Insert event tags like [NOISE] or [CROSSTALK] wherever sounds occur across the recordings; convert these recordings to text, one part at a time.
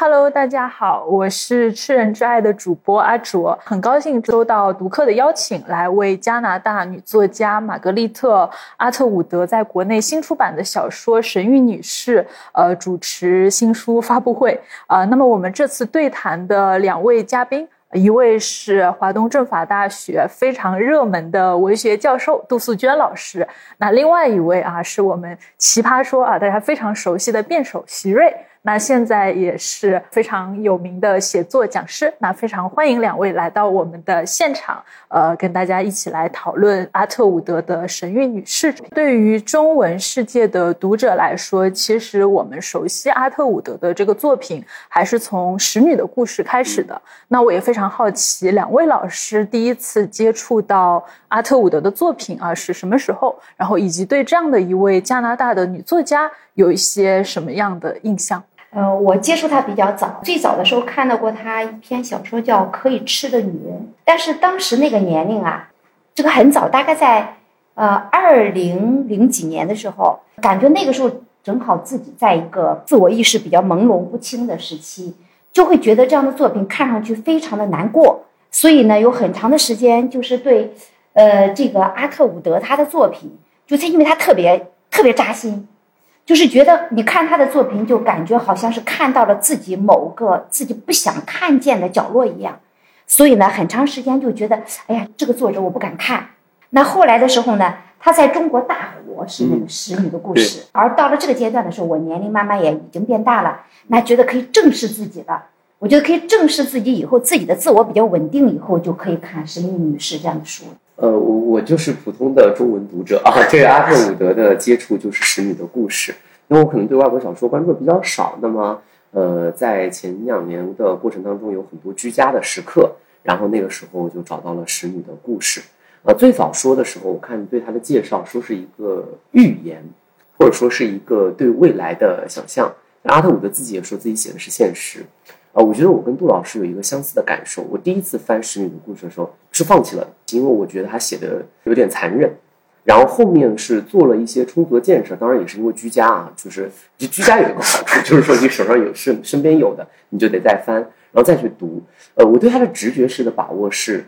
Hello，大家好，我是吃人之爱的主播阿卓，很高兴收到读客的邀请，来为加拿大女作家玛格丽特·阿特伍德在国内新出版的小说《神谕女士》呃主持新书发布会啊。那么我们这次对谈的两位嘉宾。一位是华东政法大学非常热门的文学教授杜素娟老师，那另外一位啊是我们奇葩说啊大家非常熟悉的辩手席瑞。那现在也是非常有名的写作讲师，那非常欢迎两位来到我们的现场，呃，跟大家一起来讨论阿特伍德的《神韵女士》。对于中文世界的读者来说，其实我们熟悉阿特伍德的这个作品，还是从《使女的故事》开始的。那我也非常好奇，两位老师第一次接触到阿特伍德的作品啊是什么时候？然后以及对这样的一位加拿大的女作家有一些什么样的印象？呃，我接触他比较早，最早的时候看到过他一篇小说叫《可以吃的女人》，但是当时那个年龄啊，这个很早，大概在呃二零零几年的时候，感觉那个时候正好自己在一个自我意识比较朦胧不清的时期，就会觉得这样的作品看上去非常的难过，所以呢，有很长的时间就是对，呃，这个阿特伍德他的作品，就他因为他特别特别扎心。就是觉得你看他的作品，就感觉好像是看到了自己某个自己不想看见的角落一样，所以呢，很长时间就觉得，哎呀，这个作者我不敢看。那后来的时候呢，他在中国大火是那个使女的故事，而到了这个阶段的时候，我年龄慢慢也已经变大了，那觉得可以正视自己了。我觉得可以正视自己以后，自己的自我比较稳定以后，就可以看《神秘女士》这样的书。呃，我我就是普通的中文读者啊，对阿特伍德的接触就是《使女的故事》，因为我可能对外国小说关注比较少。那么，呃，在前两年的过程当中，有很多居家的时刻，然后那个时候我就找到了《使女的故事》。呃，最早说的时候，我看对他的介绍说是一个预言，或者说是一个对未来的想象。阿特伍德自己也说自己写的是现实。啊，我觉得我跟杜老师有一个相似的感受。我第一次翻《使女的故事》的时候是放弃了，因为我觉得他写的有点残忍。然后后面是做了一些充足的建设，当然也是因为居家啊，就是就居家有一个好处，[LAUGHS] 就是说你手上有身身边有的，你就得再翻，然后再去读。呃，我对他的直觉式的把握是，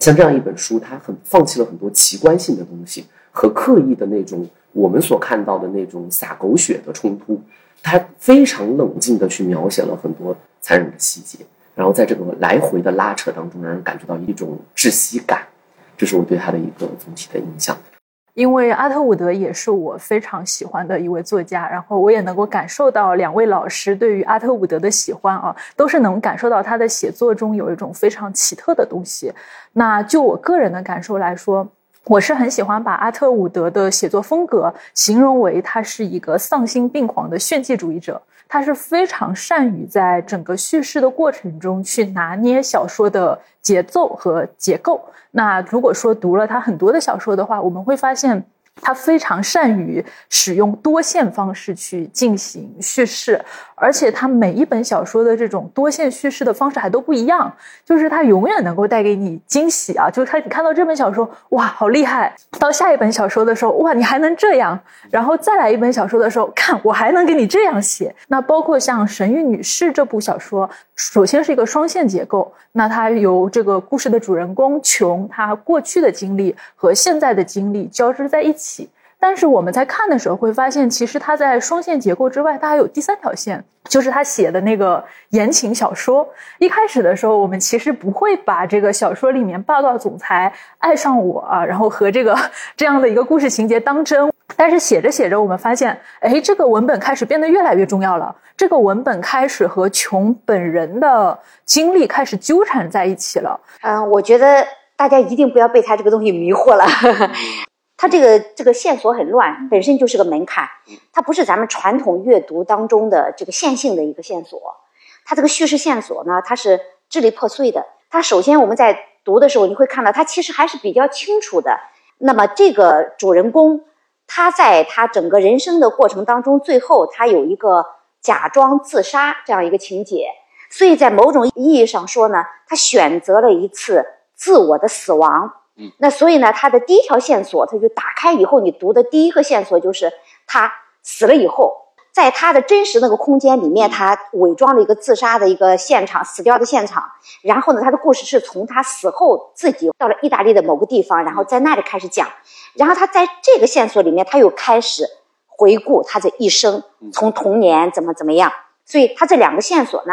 像这样一本书，它很放弃了很多奇观性的东西和刻意的那种我们所看到的那种洒狗血的冲突。他非常冷静的去描写了很多残忍的细节，然后在这个来回的拉扯当中，让人感觉到一种窒息感，这是我对他的一个总体的印象。因为阿特伍德也是我非常喜欢的一位作家，然后我也能够感受到两位老师对于阿特伍德的喜欢啊，都是能感受到他的写作中有一种非常奇特的东西。那就我个人的感受来说。我是很喜欢把阿特伍德的写作风格形容为他是一个丧心病狂的炫技主义者，他是非常善于在整个叙事的过程中去拿捏小说的节奏和结构。那如果说读了他很多的小说的话，我们会发现。他非常善于使用多线方式去进行叙事，而且他每一本小说的这种多线叙事的方式还都不一样，就是他永远能够带给你惊喜啊！就是他，你看到这本小说，哇，好厉害！到下一本小说的时候，哇，你还能这样，然后再来一本小说的时候，看我还能给你这样写。那包括像《神谕女士》这部小说，首先是一个双线结构，那它由这个故事的主人公琼，她过去的经历和现在的经历交织在一起。但是我们在看的时候会发现，其实他在双线结构之外，他还有第三条线，就是他写的那个言情小说。一开始的时候，我们其实不会把这个小说里面霸道总裁爱上我啊，然后和这个这样的一个故事情节当真。但是写着写着，我们发现，哎，这个文本开始变得越来越重要了。这个文本开始和琼本人的经历开始纠缠在一起了。嗯，我觉得大家一定不要被他这个东西迷惑了。它这个这个线索很乱，本身就是个门槛，它不是咱们传统阅读当中的这个线性的一个线索，它这个叙事线索呢，它是支离破碎的。它首先我们在读的时候，你会看到它其实还是比较清楚的。那么这个主人公，他在他整个人生的过程当中，最后他有一个假装自杀这样一个情节，所以在某种意义上说呢，他选择了一次自我的死亡。那所以呢，他的第一条线索，他就打开以后，你读的第一个线索就是他死了以后，在他的真实那个空间里面，他伪装了一个自杀的一个现场，死掉的现场。然后呢，他的故事是从他死后自己到了意大利的某个地方，然后在那里开始讲。然后他在这个线索里面，他又开始回顾他的一生，从童年怎么怎么样。所以他这两个线索呢，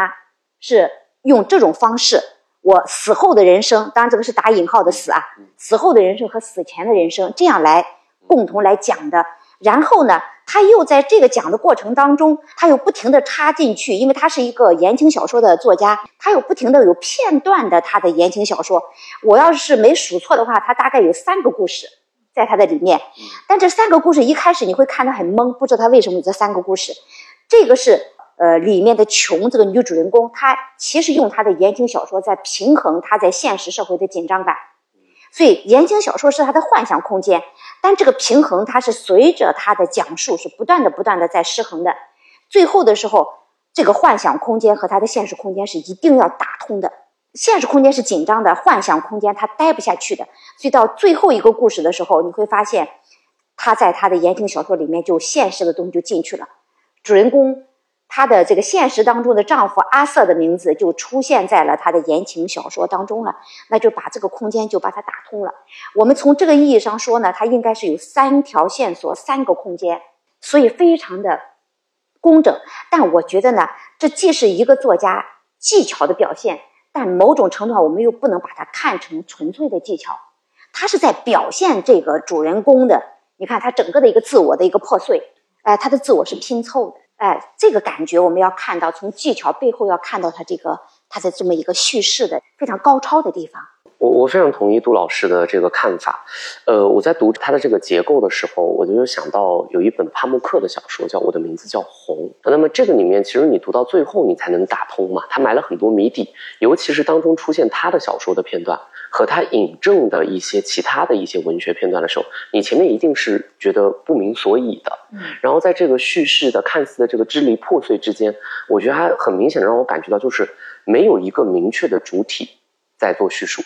是用这种方式，我死后的人生，当然这个是打引号的死啊，死后的人生和死前的人生这样来共同来讲的。然后呢，他又在这个讲的过程当中，他又不停的插进去，因为他是一个言情小说的作家，他又不停的有片段的他的言情小说。我要是没数错的话，他大概有三个故事在他的里面。但这三个故事一开始你会看得很懵，不知道他为什么有这三个故事。这个是呃里面的琼这个女主人公，她其实用她的言情小说在平衡她在现实社会的紧张感。所以言情小说是她的幻想空间。但这个平衡，它是随着她的讲述是不断的、不断的在失衡的。最后的时候，这个幻想空间和她的现实空间是一定要打通的。现实空间是紧张的，幻想空间她待不下去的。所以到最后一个故事的时候，你会发现，她在她的言情小说里面就现实的东西就进去了，主人公。她的这个现实当中的丈夫阿瑟的名字就出现在了她的言情小说当中了，那就把这个空间就把它打通了。我们从这个意义上说呢，它应该是有三条线索、三个空间，所以非常的工整。但我觉得呢，这既是一个作家技巧的表现，但某种程度上我们又不能把它看成纯粹的技巧，它是在表现这个主人公的。你看他整个的一个自我的一个破碎，哎，他的自我是拼凑的。哎，这个感觉我们要看到，从技巧背后要看到他这个他的这么一个叙事的非常高超的地方。我我非常同意杜老师的这个看法。呃，我在读他的这个结构的时候，我就想到有一本帕慕克的小说叫《我的名字叫红》。那么这个里面，其实你读到最后，你才能打通嘛。他埋了很多谜底，尤其是当中出现他的小说的片段。和他引证的一些其他的一些文学片段的时候，你前面一定是觉得不明所以的。嗯，然后在这个叙事的看似的这个支离破碎之间，我觉得他很明显的让我感觉到，就是没有一个明确的主体在做叙述，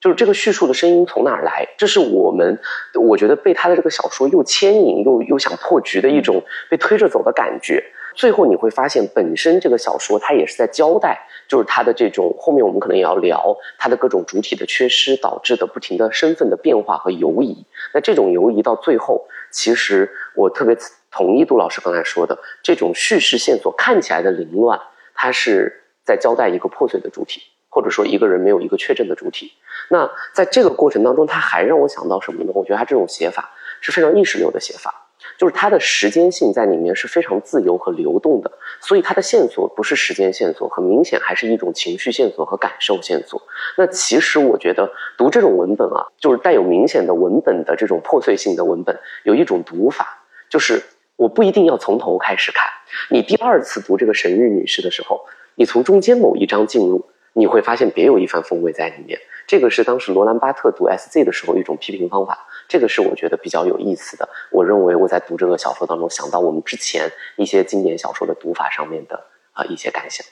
就是这个叙述的声音从哪儿来？这是我们我觉得被他的这个小说又牵引又又想破局的一种被推着走的感觉。最后你会发现，本身这个小说它也是在交代，就是它的这种后面我们可能也要聊它的各种主体的缺失导致的不停的身份的变化和游移。那这种游移到最后，其实我特别同意杜老师刚才说的，这种叙事线索看起来的凌乱，它是在交代一个破碎的主体，或者说一个人没有一个确证的主体。那在这个过程当中，他还让我想到什么呢？我觉得他这种写法是非常意识流的写法。就是它的时间性在里面是非常自由和流动的，所以它的线索不是时间线索，很明显还是一种情绪线索和感受线索。那其实我觉得读这种文本啊，就是带有明显的文本的这种破碎性的文本，有一种读法，就是我不一定要从头开始看。你第二次读这个神谕女士的时候，你从中间某一章进入，你会发现别有一番风味在里面。这个是当时罗兰巴特读 S.Z 的时候一种批评方法。这个是我觉得比较有意思的。我认为我在读这个小说当中想到我们之前一些经典小说的读法上面的啊一些感想。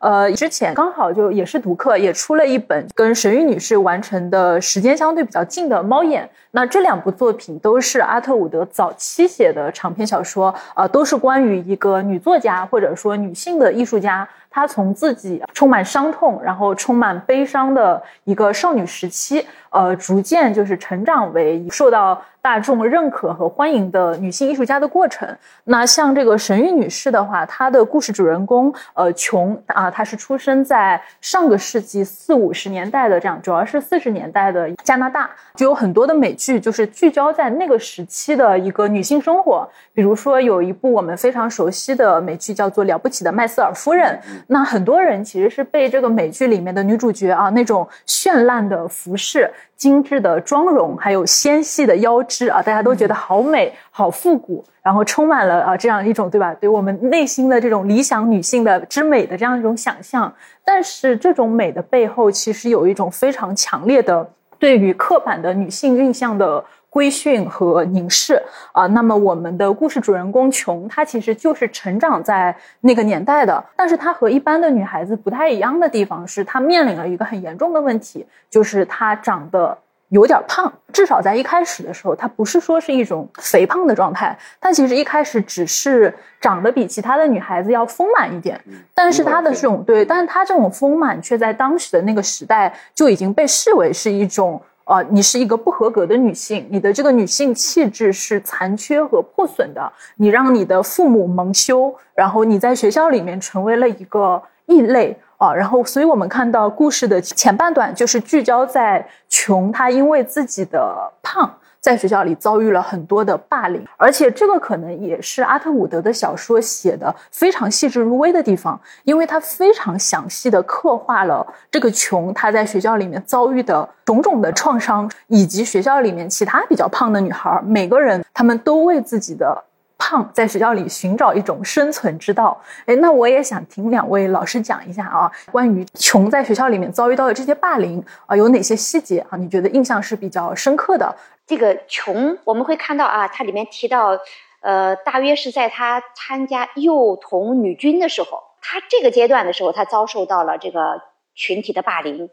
呃，之前刚好就也是读客，也出了一本跟神谕女士完成的时间相对比较近的《猫眼》。那这两部作品都是阿特伍德早期写的长篇小说，呃，都是关于一个女作家或者说女性的艺术家。她从自己充满伤痛，然后充满悲伤的一个少女时期，呃，逐渐就是成长为受到大众认可和欢迎的女性艺术家的过程。那像这个神谕女士的话，她的故事主人公，呃，琼啊，她是出生在上个世纪四五十年代的这样，主要是四十年代的加拿大，就有很多的美剧就是聚焦在那个时期的一个女性生活。比如说有一部我们非常熟悉的美剧叫做《了不起的麦瑟尔夫人》。那很多人其实是被这个美剧里面的女主角啊那种绚烂的服饰、精致的妆容，还有纤细的腰肢啊，大家都觉得好美、好复古，然后充满了啊这样一种对吧？对我们内心的这种理想女性的之美的这样一种想象。但是这种美的背后，其实有一种非常强烈的对于刻板的女性印象的。规训和凝视。啊，那么我们的故事主人公琼，她其实就是成长在那个年代的，但是她和一般的女孩子不太一样的地方是，她面临了一个很严重的问题，就是她长得有点胖，至少在一开始的时候，她不是说是一种肥胖的状态，他其实一开始只是长得比其他的女孩子要丰满一点，但是她的这种对，但是她这种丰满却在当时的那个时代就已经被视为是一种。啊，你是一个不合格的女性，你的这个女性气质是残缺和破损的，你让你的父母蒙羞，然后你在学校里面成为了一个异类啊，然后，所以我们看到故事的前半段就是聚焦在琼，她因为自己的胖。在学校里遭遇了很多的霸凌，而且这个可能也是阿特伍德的小说写的非常细致入微的地方，因为他非常详细的刻画了这个琼她在学校里面遭遇的种种的创伤，以及学校里面其他比较胖的女孩，每个人他们都为自己的。胖在学校里寻找一种生存之道。哎，那我也想听两位老师讲一下啊，关于穷在学校里面遭遇到的这些霸凌啊，有哪些细节啊？你觉得印象是比较深刻的？这个穷，我们会看到啊，它里面提到，呃，大约是在他参加幼童女军的时候，他这个阶段的时候，他遭受到了这个群体的霸凌。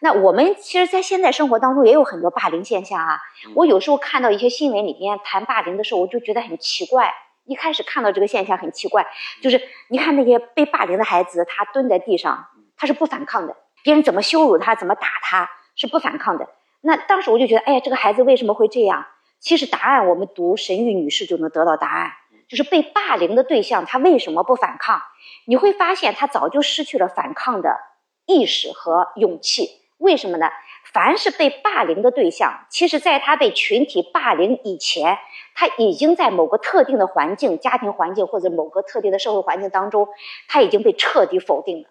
那我们其实，在现在生活当中也有很多霸凌现象啊。我有时候看到一些新闻里面谈霸凌的时候，我就觉得很奇怪。一开始看到这个现象很奇怪，就是你看那些被霸凌的孩子，他蹲在地上，他是不反抗的，别人怎么羞辱他，怎么打他，是不反抗的。那当时我就觉得，哎呀，这个孩子为什么会这样？其实答案我们读神谕女士就能得到答案，就是被霸凌的对象他为什么不反抗？你会发现他早就失去了反抗的意识和勇气。为什么呢？凡是被霸凌的对象，其实在他被群体霸凌以前，他已经在某个特定的环境、家庭环境或者某个特定的社会环境当中，他已经被彻底否定了。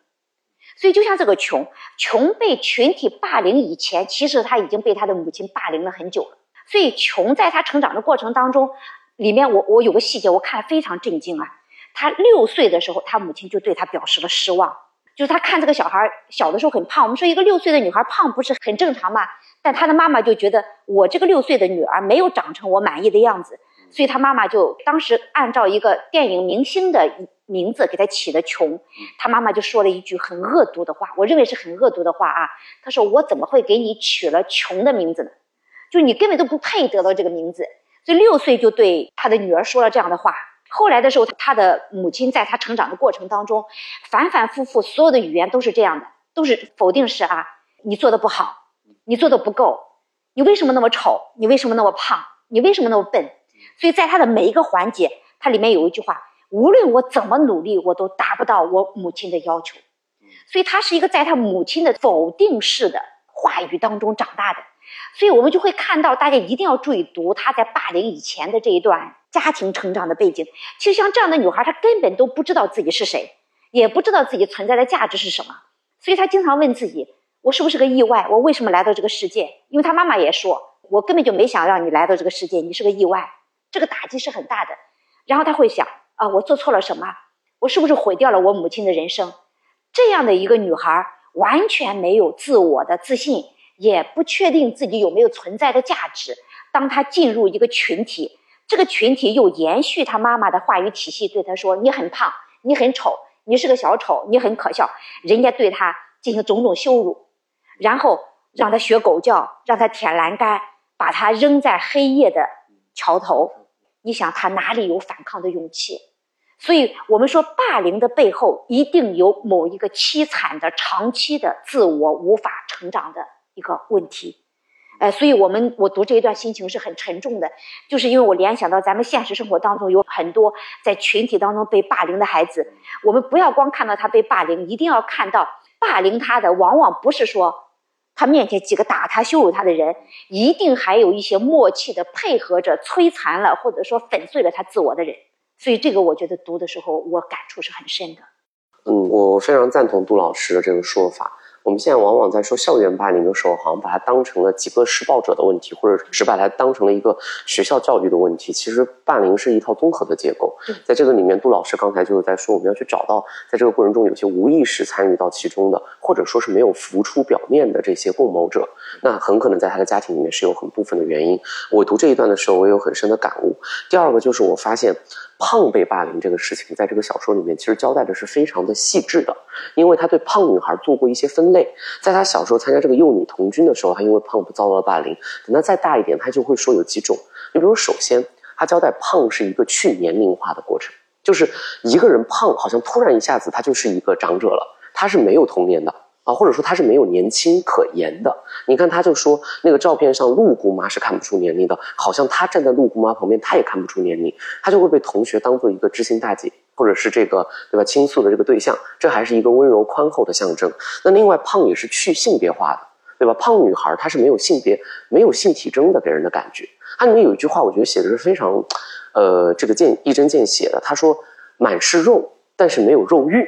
所以，就像这个穷，穷被群体霸凌以前，其实他已经被他的母亲霸凌了很久了。所以，穷在他成长的过程当中，里面我我有个细节，我看非常震惊啊。他六岁的时候，他母亲就对他表示了失望。就是他看这个小孩小的时候很胖，我们说一个六岁的女孩胖不是很正常吗？但他的妈妈就觉得我这个六岁的女儿没有长成我满意的样子，所以他妈妈就当时按照一个电影明星的名字给他起的穷。他妈妈就说了一句很恶毒的话，我认为是很恶毒的话啊。他说我怎么会给你取了穷的名字呢？就你根本都不配得到这个名字。所以六岁就对他的女儿说了这样的话。后来的时候，他的母亲在他成长的过程当中，反反复复，所有的语言都是这样的，都是否定式啊！你做的不好，你做的不够，你为什么那么丑？你为什么那么胖？你为什么那么笨？所以在他的每一个环节，它里面有一句话：无论我怎么努力，我都达不到我母亲的要求。所以他是一个在他母亲的否定式的话语当中长大的。所以我们就会看到，大家一定要注意读他在霸凌以前的这一段。家庭成长的背景，其实像这样的女孩，她根本都不知道自己是谁，也不知道自己存在的价值是什么，所以她经常问自己：我是不是个意外？我为什么来到这个世界？因为她妈妈也说，我根本就没想让你来到这个世界，你是个意外，这个打击是很大的。然后她会想：啊，我做错了什么？我是不是毁掉了我母亲的人生？这样的一个女孩，完全没有自我的自信，也不确定自己有没有存在的价值。当她进入一个群体，这个群体又延续她妈妈的话语体系，对她说：“你很胖，你很丑，你是个小丑，你很可笑。”人家对她进行种种羞辱，然后让她学狗叫，让她舔栏杆，把她扔在黑夜的桥头。你想他哪里有反抗的勇气？所以我们说，霸凌的背后一定有某一个凄惨的、长期的自我无法成长的一个问题。哎，所以我们我读这一段心情是很沉重的，就是因为我联想到咱们现实生活当中有很多在群体当中被霸凌的孩子，我们不要光看到他被霸凌，一定要看到霸凌他的往往不是说他面前几个打他羞辱他的人，一定还有一些默契的配合着摧残了或者说粉碎了他自我的人，所以这个我觉得读的时候我感触是很深的。嗯，我非常赞同杜老师的这个说法。我们现在往往在说校园霸凌的时候，好像把它当成了几个施暴者的问题，或者只把它当成了一个学校教育的问题。其实霸凌是一套综合的结构，在这个里面，杜老师刚才就是在说，我们要去找到在这个过程中有些无意识参与到其中的，或者说是没有浮出表面的这些共谋者，那很可能在他的家庭里面是有很部分的原因。我读这一段的时候，我有很深的感悟。第二个就是我发现，胖被霸凌这个事情，在这个小说里面其实交代的是非常的细致的，因为他对胖女孩做过一些分类。在他小时候参加这个幼女童军的时候，他因为胖不遭到了霸凌。等他再大一点，他就会说有几种。你比如，首先他交代胖是一个去年龄化的过程，就是一个人胖，好像突然一下子他就是一个长者了，他是没有童年的。啊，或者说他是没有年轻可言的。你看，他就说那个照片上陆姑妈是看不出年龄的，好像他站在陆姑妈旁边，他也看不出年龄，他就会被同学当做一个知心大姐，或者是这个对吧倾诉的这个对象。这还是一个温柔宽厚的象征。那另外，胖也是去性别化的，对吧？胖女孩她是没有性别、没有性体征的，给人的感觉。它里面有一句话，我觉得写的是非常，呃，这个见一针见血的。他说：“满是肉，但是没有肉欲，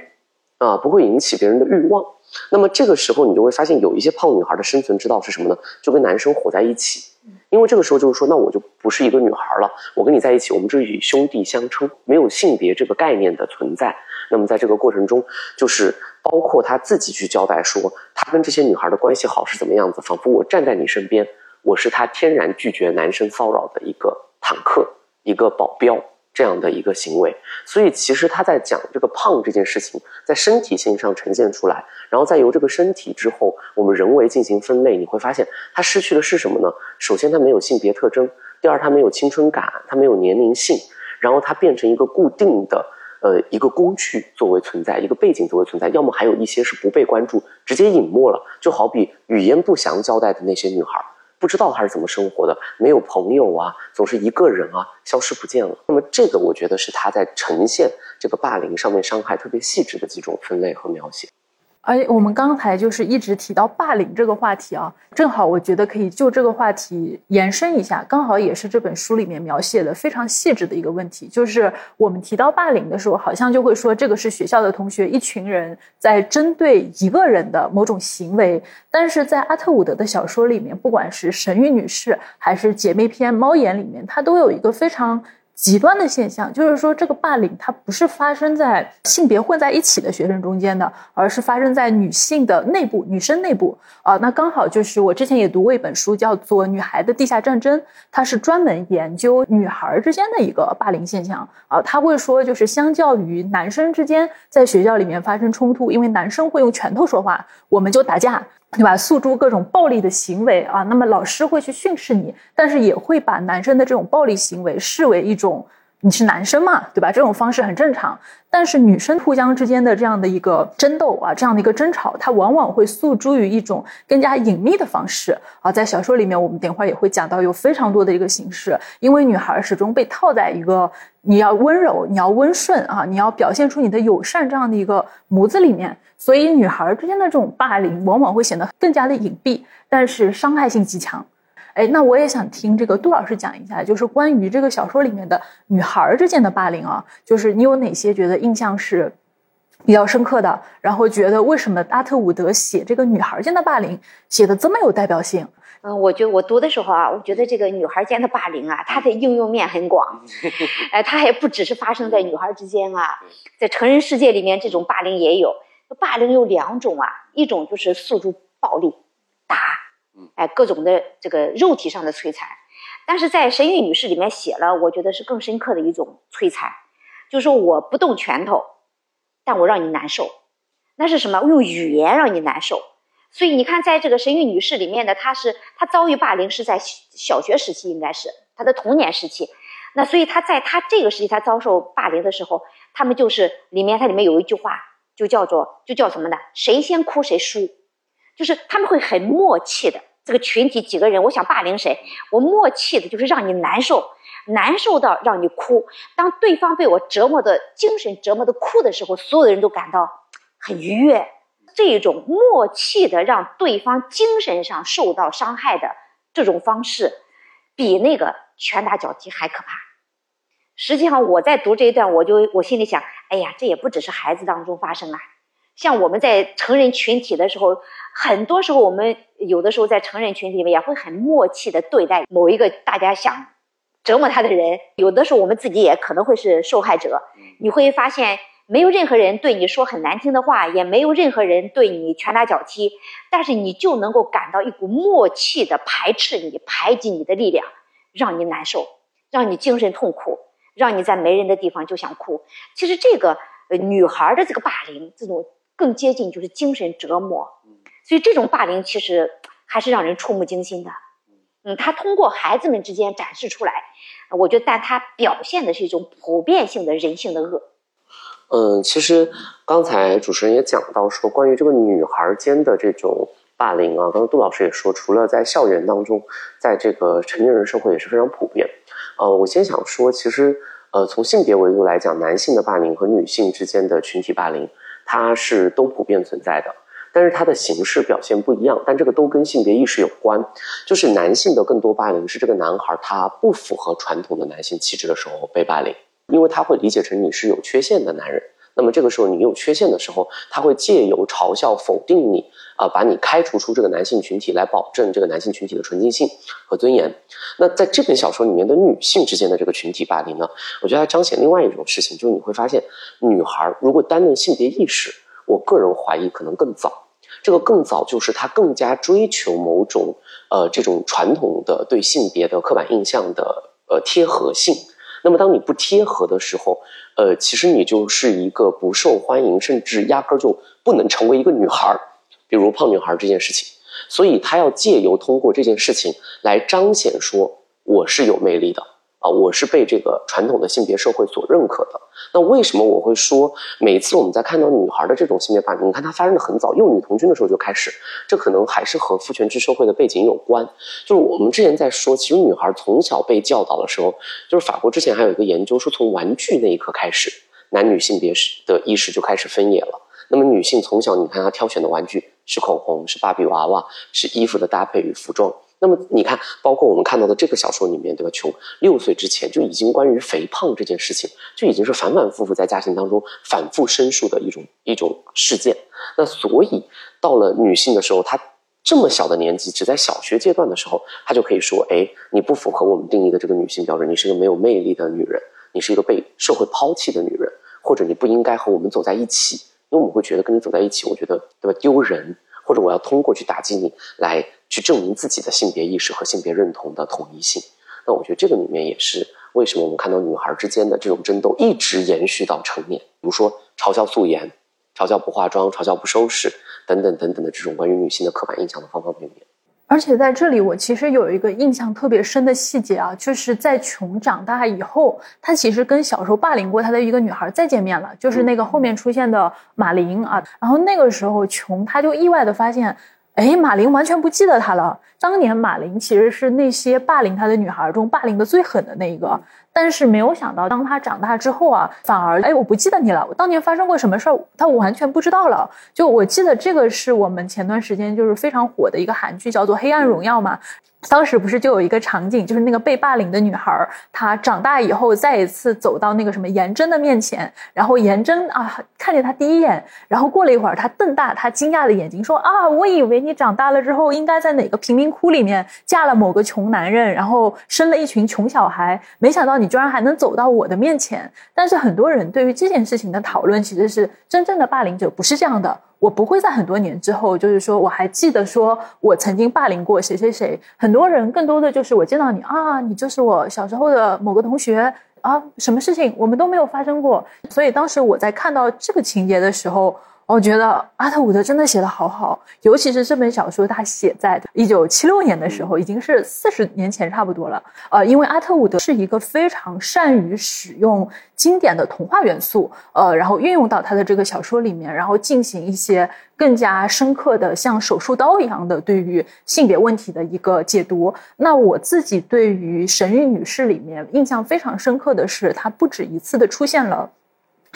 啊，不会引起别人的欲望。”那么这个时候，你就会发现有一些胖女孩的生存之道是什么呢？就跟男生活在一起，因为这个时候就是说，那我就不是一个女孩了，我跟你在一起，我们就以兄弟相称，没有性别这个概念的存在。那么在这个过程中，就是包括他自己去交代说，他跟这些女孩的关系好是怎么样子，仿佛我站在你身边，我是他天然拒绝男生骚扰的一个坦克，一个保镖。这样的一个行为，所以其实他在讲这个胖这件事情，在身体性上呈现出来，然后再由这个身体之后，我们人为进行分类，你会发现他失去的是什么呢？首先，他没有性别特征；第二，他没有青春感，他没有年龄性，然后他变成一个固定的呃一个工具作为存在，一个背景作为存在，要么还有一些是不被关注，直接隐没了，就好比语言不详交代的那些女孩。不知道他是怎么生活的，没有朋友啊，总是一个人啊，消失不见了。那么这个我觉得是他在呈现这个霸凌上面伤害特别细致的几种分类和描写。而且我们刚才就是一直提到霸凌这个话题啊，正好我觉得可以就这个话题延伸一下，刚好也是这本书里面描写的非常细致的一个问题。就是我们提到霸凌的时候，好像就会说这个是学校的同学一群人在针对一个人的某种行为，但是在阿特伍德的小说里面，不管是神谕女士还是姐妹篇猫眼里面，它都有一个非常。极端的现象就是说，这个霸凌它不是发生在性别混在一起的学生中间的，而是发生在女性的内部、女生内部啊。那刚好就是我之前也读过一本书，叫做《女孩的地下战争》，它是专门研究女孩之间的一个霸凌现象啊。他会说，就是相较于男生之间在学校里面发生冲突，因为男生会用拳头说话，我们就打架。对吧？诉诸各种暴力的行为啊，那么老师会去训斥你，但是也会把男生的这种暴力行为视为一种。你是男生嘛，对吧？这种方式很正常。但是女生互相之间的这样的一个争斗啊，这样的一个争吵，它往往会诉诸于一种更加隐秘的方式啊。在小说里面，我们等会儿也会讲到有非常多的一个形式，因为女孩始终被套在一个你要温柔、你要温顺啊，你要表现出你的友善这样的一个模子里面，所以女孩之间的这种霸凌往往会显得更加的隐蔽，但是伤害性极强。哎，那我也想听这个杜老师讲一下，就是关于这个小说里面的女孩之间的霸凌啊，就是你有哪些觉得印象是比较深刻的？然后觉得为什么阿特伍德写这个女孩间的霸凌写的这么有代表性？嗯，我觉得我读的时候啊，我觉得这个女孩间的霸凌啊，它的应用面很广，[LAUGHS] 哎，它还不只是发生在女孩之间啊，在成人世界里面，这种霸凌也有。霸凌有两种啊，一种就是诉诸暴力，打。哎，各种的这个肉体上的摧残，但是在神谕女士里面写了，我觉得是更深刻的一种摧残，就是说我不动拳头，但我让你难受，那是什么？用语言让你难受。所以你看，在这个神谕女士里面呢，她是她遭遇霸凌是在小学时期，应该是她的童年时期。那所以她在她这个时期，她遭受霸凌的时候，他们就是里面它里面有一句话，就叫做就叫什么呢？谁先哭谁输，就是他们会很默契的。这个群体几个人，我想霸凌谁？我默契的就是让你难受，难受到让你哭。当对方被我折磨的精神折磨的哭的时候，所有的人都感到很愉悦。这种默契的让对方精神上受到伤害的这种方式，比那个拳打脚踢还可怕。实际上，我在读这一段，我就我心里想，哎呀，这也不只是孩子当中发生啊。像我们在成人群体的时候，很多时候我们有的时候在成人群体里面也会很默契的对待某一个大家想折磨他的人。有的时候我们自己也可能会是受害者。你会发现，没有任何人对你说很难听的话，也没有任何人对你拳打脚踢，但是你就能够感到一股默契的排斥你、排挤你的力量，让你难受，让你精神痛苦，让你在没人的地方就想哭。其实这个呃女孩的这个霸凌，这种更接近就是精神折磨。所以这种霸凌其实还是让人触目惊心的。嗯，他通过孩子们之间展示出来，我觉得，但他表现的是一种普遍性的人性的恶。嗯，其实刚才主持人也讲到说，关于这个女孩间的这种霸凌啊，刚刚杜老师也说，除了在校园当中，在这个成年人社会也是非常普遍。呃，我先想说，其实呃，从性别维度来讲，男性的霸凌和女性之间的群体霸凌，它是都普遍存在的。但是它的形式表现不一样，但这个都跟性别意识有关。就是男性的更多霸凌是这个男孩他不符合传统的男性气质的时候被霸凌，因为他会理解成你是有缺陷的男人。那么这个时候你有缺陷的时候，他会借由嘲笑、否定你，啊，把你开除出这个男性群体，来保证这个男性群体的纯净性和尊严。那在这本小说里面的女性之间的这个群体霸凌呢，我觉得它彰显另外一种事情，就是你会发现，女孩如果单论性别意识，我个人怀疑可能更早。这个更早，就是她更加追求某种呃这种传统的对性别的刻板印象的呃贴合性。那么当你不贴合的时候，呃，其实你就是一个不受欢迎，甚至压根儿就不能成为一个女孩儿，比如胖女孩这件事情。所以他要借由通过这件事情来彰显说我是有魅力的。啊，我是被这个传统的性别社会所认可的。那为什么我会说，每次我们在看到女孩的这种性别霸凌，你看它发生的很早，幼女童军的时候就开始，这可能还是和父权制社会的背景有关。就是我们之前在说，其实女孩从小被教导的时候，就是法国之前还有一个研究说，从玩具那一刻开始，男女性别的意识就开始分野了。那么女性从小，你看她挑选的玩具是口红，是芭比娃娃，是衣服的搭配与服装。那么你看，包括我们看到的这个小说里面，对吧？琼六岁之前就已经关于肥胖这件事情，就已经是反反复复在家庭当中反复申诉的一种一种事件。那所以到了女性的时候，她这么小的年纪，只在小学阶段的时候，她就可以说：“哎，你不符合我们定义的这个女性标准，你是个没有魅力的女人，你是一个被社会抛弃的女人，或者你不应该和我们走在一起，因为我们会觉得跟你走在一起，我觉得对吧丢人，或者我要通过去打击你来。”去证明自己的性别意识和性别认同的统一性，那我觉得这个里面也是为什么我们看到女孩之间的这种争斗一直延续到成年，比如说嘲笑素颜、嘲笑不化妆、嘲笑不收拾等等等等的这种关于女性的刻板印象的方方面面。而且在这里，我其实有一个印象特别深的细节啊，就是在琼长大以后，他其实跟小时候霸凌过他的一个女孩再见面了，就是那个后面出现的马琳啊。然后那个时候，琼他就意外的发现。哎，马琳完全不记得他了。当年马琳其实是那些霸凌他的女孩中霸凌的最狠的那一个，但是没有想到，当他长大之后啊，反而哎，我不记得你了。我当年发生过什么事儿，他完全不知道了。就我记得这个是我们前段时间就是非常火的一个韩剧，叫做《黑暗荣耀》嘛。当时不是就有一个场景，就是那个被霸凌的女孩，她长大以后再一次走到那个什么颜真的面前，然后颜真啊看见她第一眼，然后过了一会儿，她瞪大她惊讶的眼睛说啊，我以为你长大了之后应该在哪个贫民窟里面嫁了某个穷男人，然后生了一群穷小孩，没想到你居然还能走到我的面前。但是很多人对于这件事情的讨论其实是真正的霸凌者不是这样的。我不会在很多年之后，就是说我还记得说我曾经霸凌过谁谁谁。很多人更多的就是我见到你啊，你就是我小时候的某个同学啊，什么事情我们都没有发生过。所以当时我在看到这个情节的时候。我觉得阿特伍德真的写的好好，尤其是这本小说，他写在一九七六年的时候，已经是四十年前差不多了。呃，因为阿特伍德是一个非常善于使用经典的童话元素，呃，然后运用到他的这个小说里面，然后进行一些更加深刻的像手术刀一样的对于性别问题的一个解读。那我自己对于《神谕女士》里面印象非常深刻的是，她不止一次的出现了。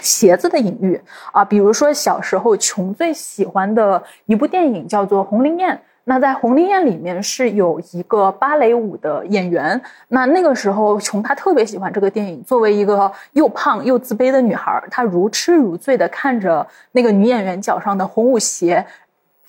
鞋子的隐喻啊，比如说小时候琼最喜欢的一部电影叫做《红菱艳》，那在《红菱艳》里面是有一个芭蕾舞的演员，那那个时候琼她特别喜欢这个电影。作为一个又胖又自卑的女孩，她如痴如醉的看着那个女演员脚上的红舞鞋，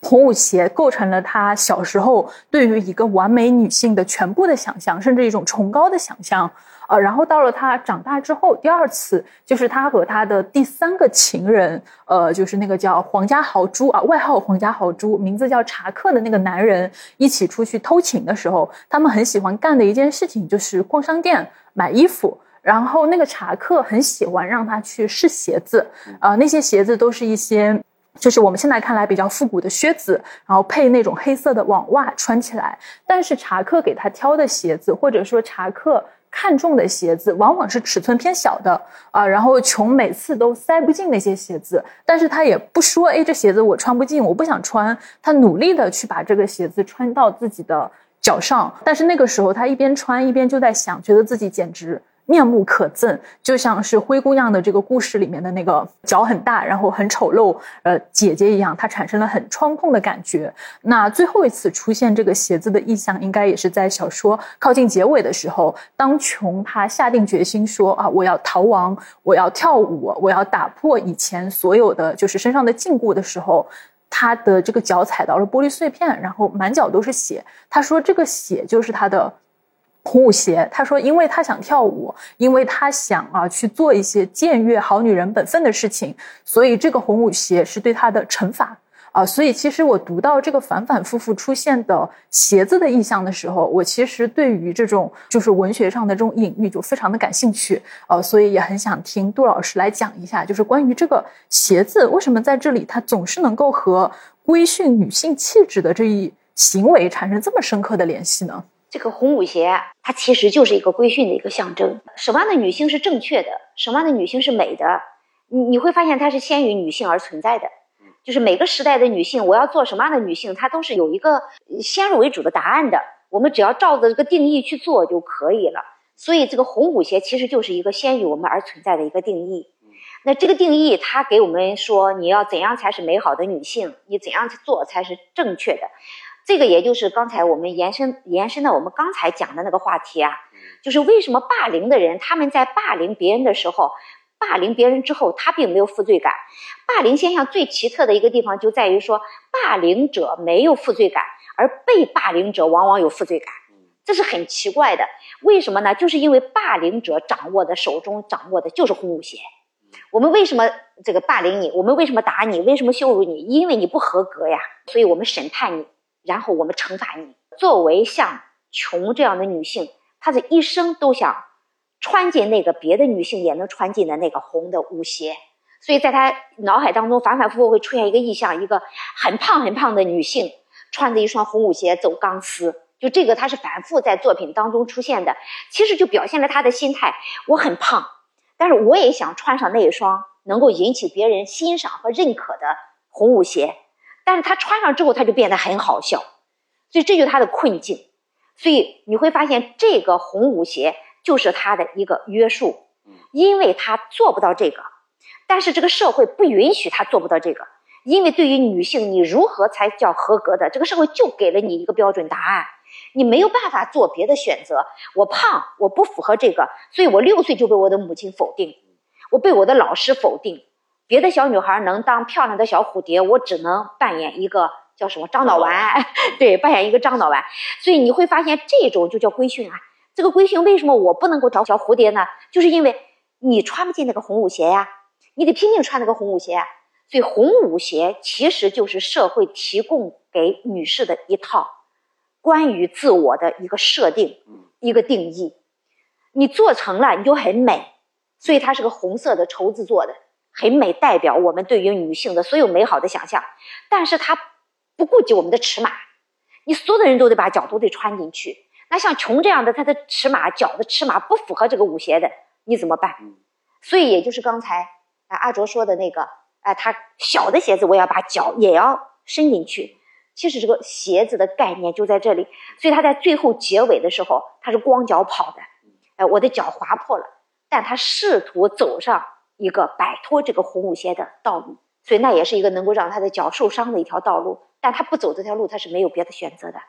红舞鞋构成了她小时候对于一个完美女性的全部的想象，甚至一种崇高的想象。呃，然后到了他长大之后，第二次就是他和他的第三个情人，呃，就是那个叫皇家豪猪啊，外号皇家豪猪，名字叫查克的那个男人一起出去偷情的时候，他们很喜欢干的一件事情就是逛商店买衣服。然后那个查克很喜欢让他去试鞋子，呃，那些鞋子都是一些，就是我们现在看来比较复古的靴子，然后配那种黑色的网袜穿起来。但是查克给他挑的鞋子，或者说查克看中的鞋子，往往是尺寸偏小的啊。然后穷每次都塞不进那些鞋子，但是他也不说，哎，这鞋子我穿不进，我不想穿。他努力的去把这个鞋子穿到自己的脚上，但是那个时候他一边穿一边就在想，觉得自己简直。面目可憎，就像是灰姑娘的这个故事里面的那个脚很大，然后很丑陋，呃，姐姐一样，她产生了很创痛的感觉。那最后一次出现这个鞋子的意象，应该也是在小说靠近结尾的时候，当琼她下定决心说啊，我要逃亡，我要跳舞，我要打破以前所有的就是身上的禁锢的时候，她的这个脚踩到了玻璃碎片，然后满脚都是血。她说这个血就是她的。红舞鞋，他说，因为他想跳舞，因为他想啊去做一些僭越好女人本分的事情，所以这个红舞鞋是对他的惩罚啊。所以其实我读到这个反反复复出现的鞋子的意象的时候，我其实对于这种就是文学上的这种隐喻就非常的感兴趣啊，所以也很想听杜老师来讲一下，就是关于这个鞋子为什么在这里它总是能够和规训女性气质的这一行为产生这么深刻的联系呢？这个红舞鞋，它其实就是一个规训的一个象征。什么样的女性是正确的？什么样的女性是美的？你你会发现，它是先于女性而存在的。就是每个时代的女性，我要做什么样的女性，它都是有一个先入为主的答案的。我们只要照着这个定义去做就可以了。所以，这个红舞鞋其实就是一个先于我们而存在的一个定义。那这个定义，它给我们说，你要怎样才是美好的女性？你怎样去做才是正确的？这个也就是刚才我们延伸延伸到我们刚才讲的那个话题啊，就是为什么霸凌的人他们在霸凌别人的时候，霸凌别人之后他并没有负罪感。霸凌现象最奇特的一个地方就在于说，霸凌者没有负罪感，而被霸凌者往往有负罪感，这是很奇怪的。为什么呢？就是因为霸凌者掌握的手中掌握的就是红舞鞋。我们为什么这个霸凌你？我们为什么打你？为什么羞辱你？因为你不合格呀，所以我们审判你。然后我们惩罚你。作为像琼这样的女性，她的一生都想穿进那个别的女性也能穿进的那个红的舞鞋，所以在她脑海当中反反复复会出现一个意象：一个很胖很胖的女性穿着一双红舞鞋走钢丝。就这个，她是反复在作品当中出现的。其实就表现了她的心态：我很胖，但是我也想穿上那一双能够引起别人欣赏和认可的红舞鞋。但是他穿上之后，他就变得很好笑，所以这就是他的困境。所以你会发现，这个红舞鞋就是他的一个约束，因为他做不到这个，但是这个社会不允许他做不到这个，因为对于女性，你如何才叫合格的？这个社会就给了你一个标准答案，你没有办法做别的选择。我胖，我不符合这个，所以我六岁就被我的母亲否定，我被我的老师否定。别的小女孩能当漂亮的小蝴蝶，我只能扮演一个叫什么张脑丸，[LAUGHS] 对，扮演一个张脑丸。所以你会发现，这种就叫规训啊。这个规训为什么我不能够找小蝴蝶呢？就是因为你穿不进那个红舞鞋呀，你得拼命穿那个红舞鞋。所以红舞鞋其实就是社会提供给女士的一套关于自我的一个设定，一个定义。你做成了，你就很美。所以它是个红色的绸子做的。很美，代表我们对于女性的所有美好的想象，但是它不顾及我们的尺码，你所有的人都得把脚都得穿进去。那像琼这样的，她的尺码脚的尺码不符合这个舞鞋的，你怎么办？所以也就是刚才啊阿卓说的那个，哎，他小的鞋子我要把脚也要伸进去。其实这个鞋子的概念就在这里，所以他在最后结尾的时候，他是光脚跑的，哎，我的脚划破了，但他试图走上。一个摆脱这个红舞鞋的道路，所以那也是一个能够让他的脚受伤的一条道路。但他不走这条路，他是没有别的选择的。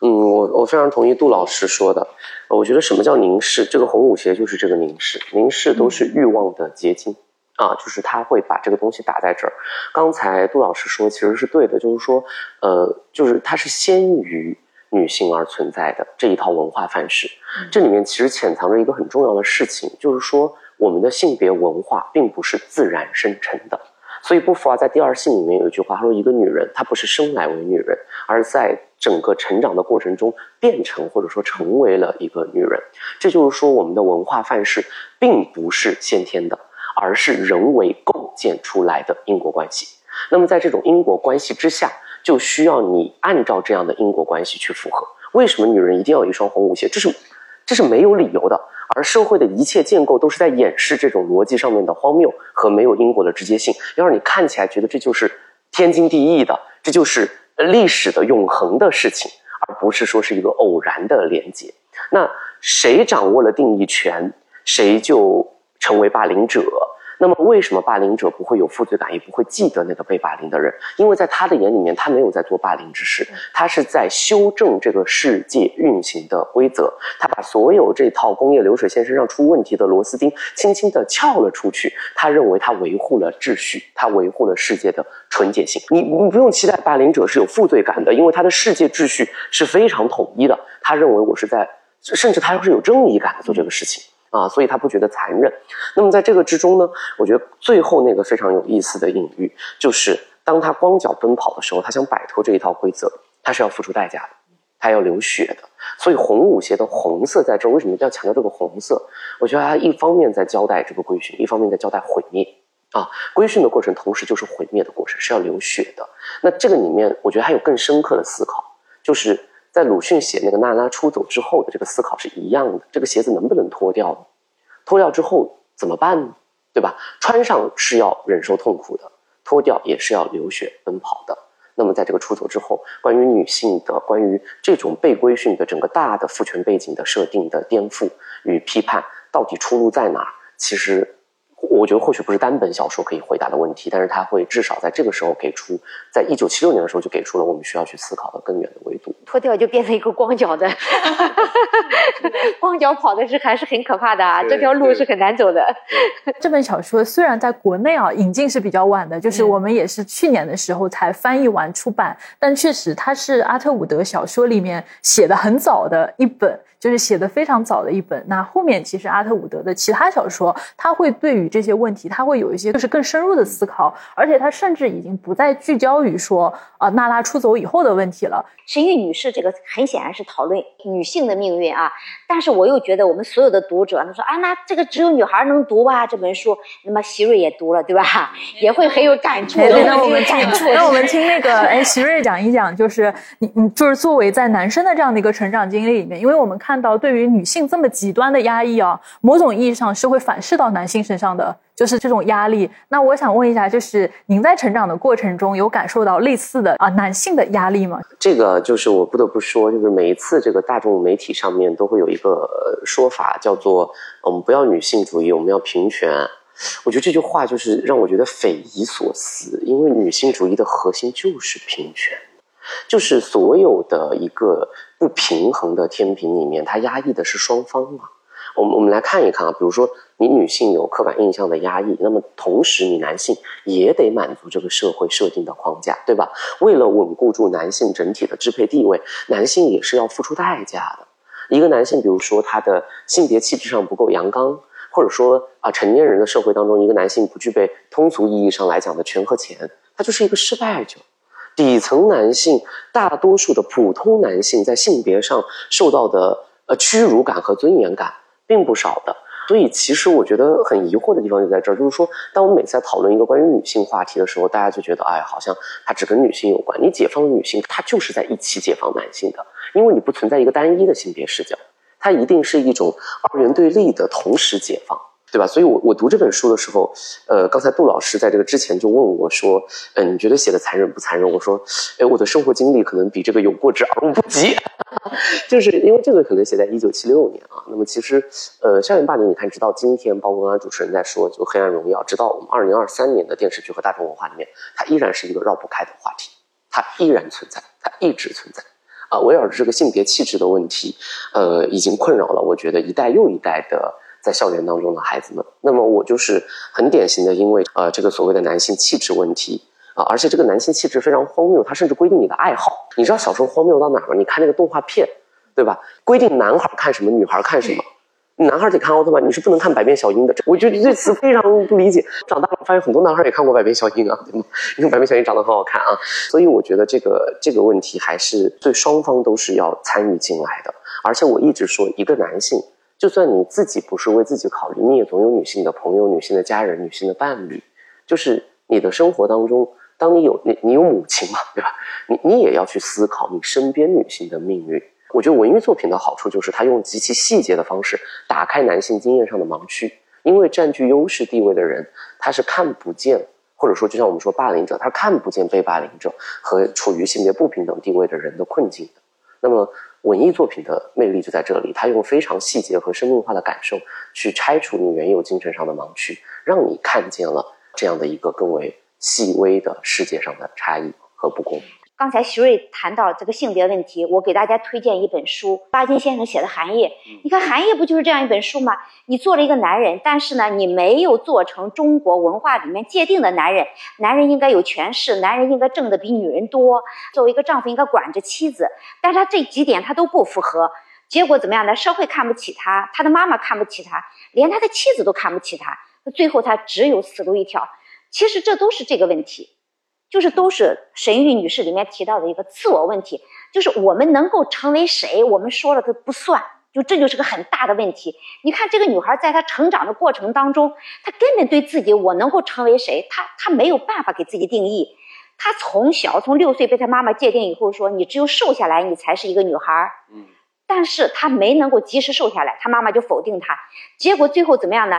嗯，我我非常同意杜老师说的。我觉得什么叫凝视？这个红舞鞋就是这个凝视，凝视都是欲望的结晶啊，就是他会把这个东西打在这儿。刚才杜老师说其实是对的，就是说，呃，就是它是先于女性而存在的这一套文化范式。这里面其实潜藏着一个很重要的事情，就是说。我们的性别文化并不是自然生成的，所以波伏娃在第二性里面有一句话，他说一个女人她不是生来为女人，而在整个成长的过程中变成或者说成为了一个女人。这就是说我们的文化范式并不是先天的，而是人为构建出来的因果关系。那么在这种因果关系之下，就需要你按照这样的因果关系去符合。为什么女人一定要有一双红舞鞋？这是这是没有理由的。而社会的一切建构都是在掩饰这种逻辑上面的荒谬和没有因果的直接性，要让你看起来觉得这就是天经地义的，这就是历史的永恒的事情，而不是说是一个偶然的连接。那谁掌握了定义权，谁就成为霸凌者。那么，为什么霸凌者不会有负罪感，也不会记得那个被霸凌的人？因为在他的眼里面，他没有在做霸凌之事，他是在修正这个世界运行的规则。他把所有这套工业流水线身上出问题的螺丝钉轻轻地撬了出去。他认为他维护了秩序，他维护了世界的纯洁性。你你不用期待霸凌者是有负罪感的，因为他的世界秩序是非常统一的。他认为我是在，甚至他是有正义感的做这个事情。啊，所以他不觉得残忍。那么在这个之中呢，我觉得最后那个非常有意思的隐喻，就是当他光脚奔跑的时候，他想摆脱这一套规则，他是要付出代价的，他要流血的。所以红舞鞋的红色在这儿，为什么要强调这个红色？我觉得他一方面在交代这个规训，一方面在交代毁灭。啊，规训的过程同时就是毁灭的过程，是要流血的。那这个里面，我觉得还有更深刻的思考，就是。在鲁迅写那个娜拉出走之后的这个思考是一样的，这个鞋子能不能脱掉？脱掉之后怎么办呢？对吧？穿上是要忍受痛苦的，脱掉也是要流血奔跑的。那么在这个出走之后，关于女性的、关于这种被规训的整个大的父权背景的设定的颠覆与批判，到底出路在哪？其实。我觉得或许不是单本小说可以回答的问题，但是他会至少在这个时候给出，在一九七六年的时候就给出了我们需要去思考的更远的维度。脱掉就变成一个光脚的，[LAUGHS] 光脚跑的是还是很可怕的啊！这条路是很难走的。这本小说虽然在国内啊引进是比较晚的，就是我们也是去年的时候才翻译完出版，但确实它是阿特伍德小说里面写的很早的一本。就是写的非常早的一本，那后面其实阿特伍德的其他小说，他会对于这些问题，他会有一些就是更深入的思考，而且他甚至已经不再聚焦于说啊娜拉出走以后的问题了。神谕女士这个很显然是讨论女性的命运啊，但是我又觉得我们所有的读者，他说啊那这个只有女孩能读吧这本书，那么席瑞也读了对吧？也会很有感触。那我们听，那我们听那个哎席瑞讲一讲，就是你你就是作为在男生的这样的一个成长经历里面，因为我们看。看到对于女性这么极端的压抑啊，某种意义上是会反噬到男性身上的，就是这种压力。那我想问一下，就是您在成长的过程中有感受到类似的啊男性的压力吗？这个就是我不得不说，就是每一次这个大众媒体上面都会有一个说法，叫做我们不要女性主义，我们要平权。我觉得这句话就是让我觉得匪夷所思，因为女性主义的核心就是平权。就是所有的一个不平衡的天平里面，它压抑的是双方嘛？我们我们来看一看啊，比如说你女性有刻板印象的压抑，那么同时你男性也得满足这个社会设定的框架，对吧？为了稳固住男性整体的支配地位，男性也是要付出代价的。一个男性，比如说他的性别气质上不够阳刚，或者说啊，成年人的社会当中，一个男性不具备通俗意义上来讲的权和钱，他就是一个失败者。底层男性，大多数的普通男性在性别上受到的呃屈辱感和尊严感并不少的，所以其实我觉得很疑惑的地方就在这儿，就是说，当我们每次在讨论一个关于女性话题的时候，大家就觉得，哎，好像它只跟女性有关。你解放女性，它就是在一起解放男性的，因为你不存在一个单一的性别视角，它一定是一种二元对立的同时解放。对吧？所以，我我读这本书的时候，呃，刚才杜老师在这个之前就问我说，嗯，你觉得写的残忍不残忍？我说，哎，我的生活经历可能比这个有过之而无不及，[LAUGHS] 就是因为这个可能写在一九七六年啊。那么其实，呃，校园霸凌，你看，直到今天，包括刚刚主持人在说，就《黑暗荣耀》，直到我们二零二三年的电视剧和大众文化里面，它依然是一个绕不开的话题，它依然存在，它一直存在。啊，围绕着这个性别气质的问题，呃，已经困扰了我觉得一代又一代的。在校园当中的孩子们，那么我就是很典型的，因为呃这个所谓的男性气质问题啊，而且这个男性气质非常荒谬，他甚至规定你的爱好。你知道小时候荒谬到哪儿吗？你看那个动画片，对吧？规定男孩看什么，女孩看什么，男孩得看奥特曼，你是不能看百变小樱的。我觉得这词非常不理解。长大了发现很多男孩也看过百变小樱啊，对吗？[LAUGHS] 因为百变小樱长得很好看啊，所以我觉得这个这个问题还是对双方都是要参与进来的。而且我一直说，一个男性，就算你自己不是为自己考虑，你也总有女性的朋友、女性的家人、女性的伴侣。就是你的生活当中，当你有你你有母亲嘛，对吧？你你也要去思考你身边女性的命运。我觉得文艺作品的好处就是，它用极其细节的方式打开男性经验上的盲区。因为占据优势地位的人，他是看不见，或者说，就像我们说霸凌者，他看不见被霸凌者和处于性别不平等地位的人的困境的。那么，文艺作品的魅力就在这里，它用非常细节和生命化的感受去拆除你原有精神上的盲区，让你看见了这样的一个更为细微的世界上的差异和不公。刚才徐瑞谈到这个性别问题，我给大家推荐一本书，巴金先生写的《寒夜》。你看《寒夜》不就是这样一本书吗？你做了一个男人，但是呢，你没有做成中国文化里面界定的男人。男人应该有权势，男人应该挣的比女人多，作为一个丈夫应该管着妻子。但是他这几点他都不符合，结果怎么样呢？社会看不起他，他的妈妈看不起他，连他的妻子都看不起他。最后他只有死路一条。其实这都是这个问题。就是都是神谕女士里面提到的一个自我问题，就是我们能够成为谁，我们说了都不算，就这就是个很大的问题。你看这个女孩在她成长的过程当中，她根本对自己我能够成为谁，她她没有办法给自己定义。她从小从六岁被她妈妈界定以后，说你只有瘦下来，你才是一个女孩。嗯，但是她没能够及时瘦下来，她妈妈就否定她，结果最后怎么样呢？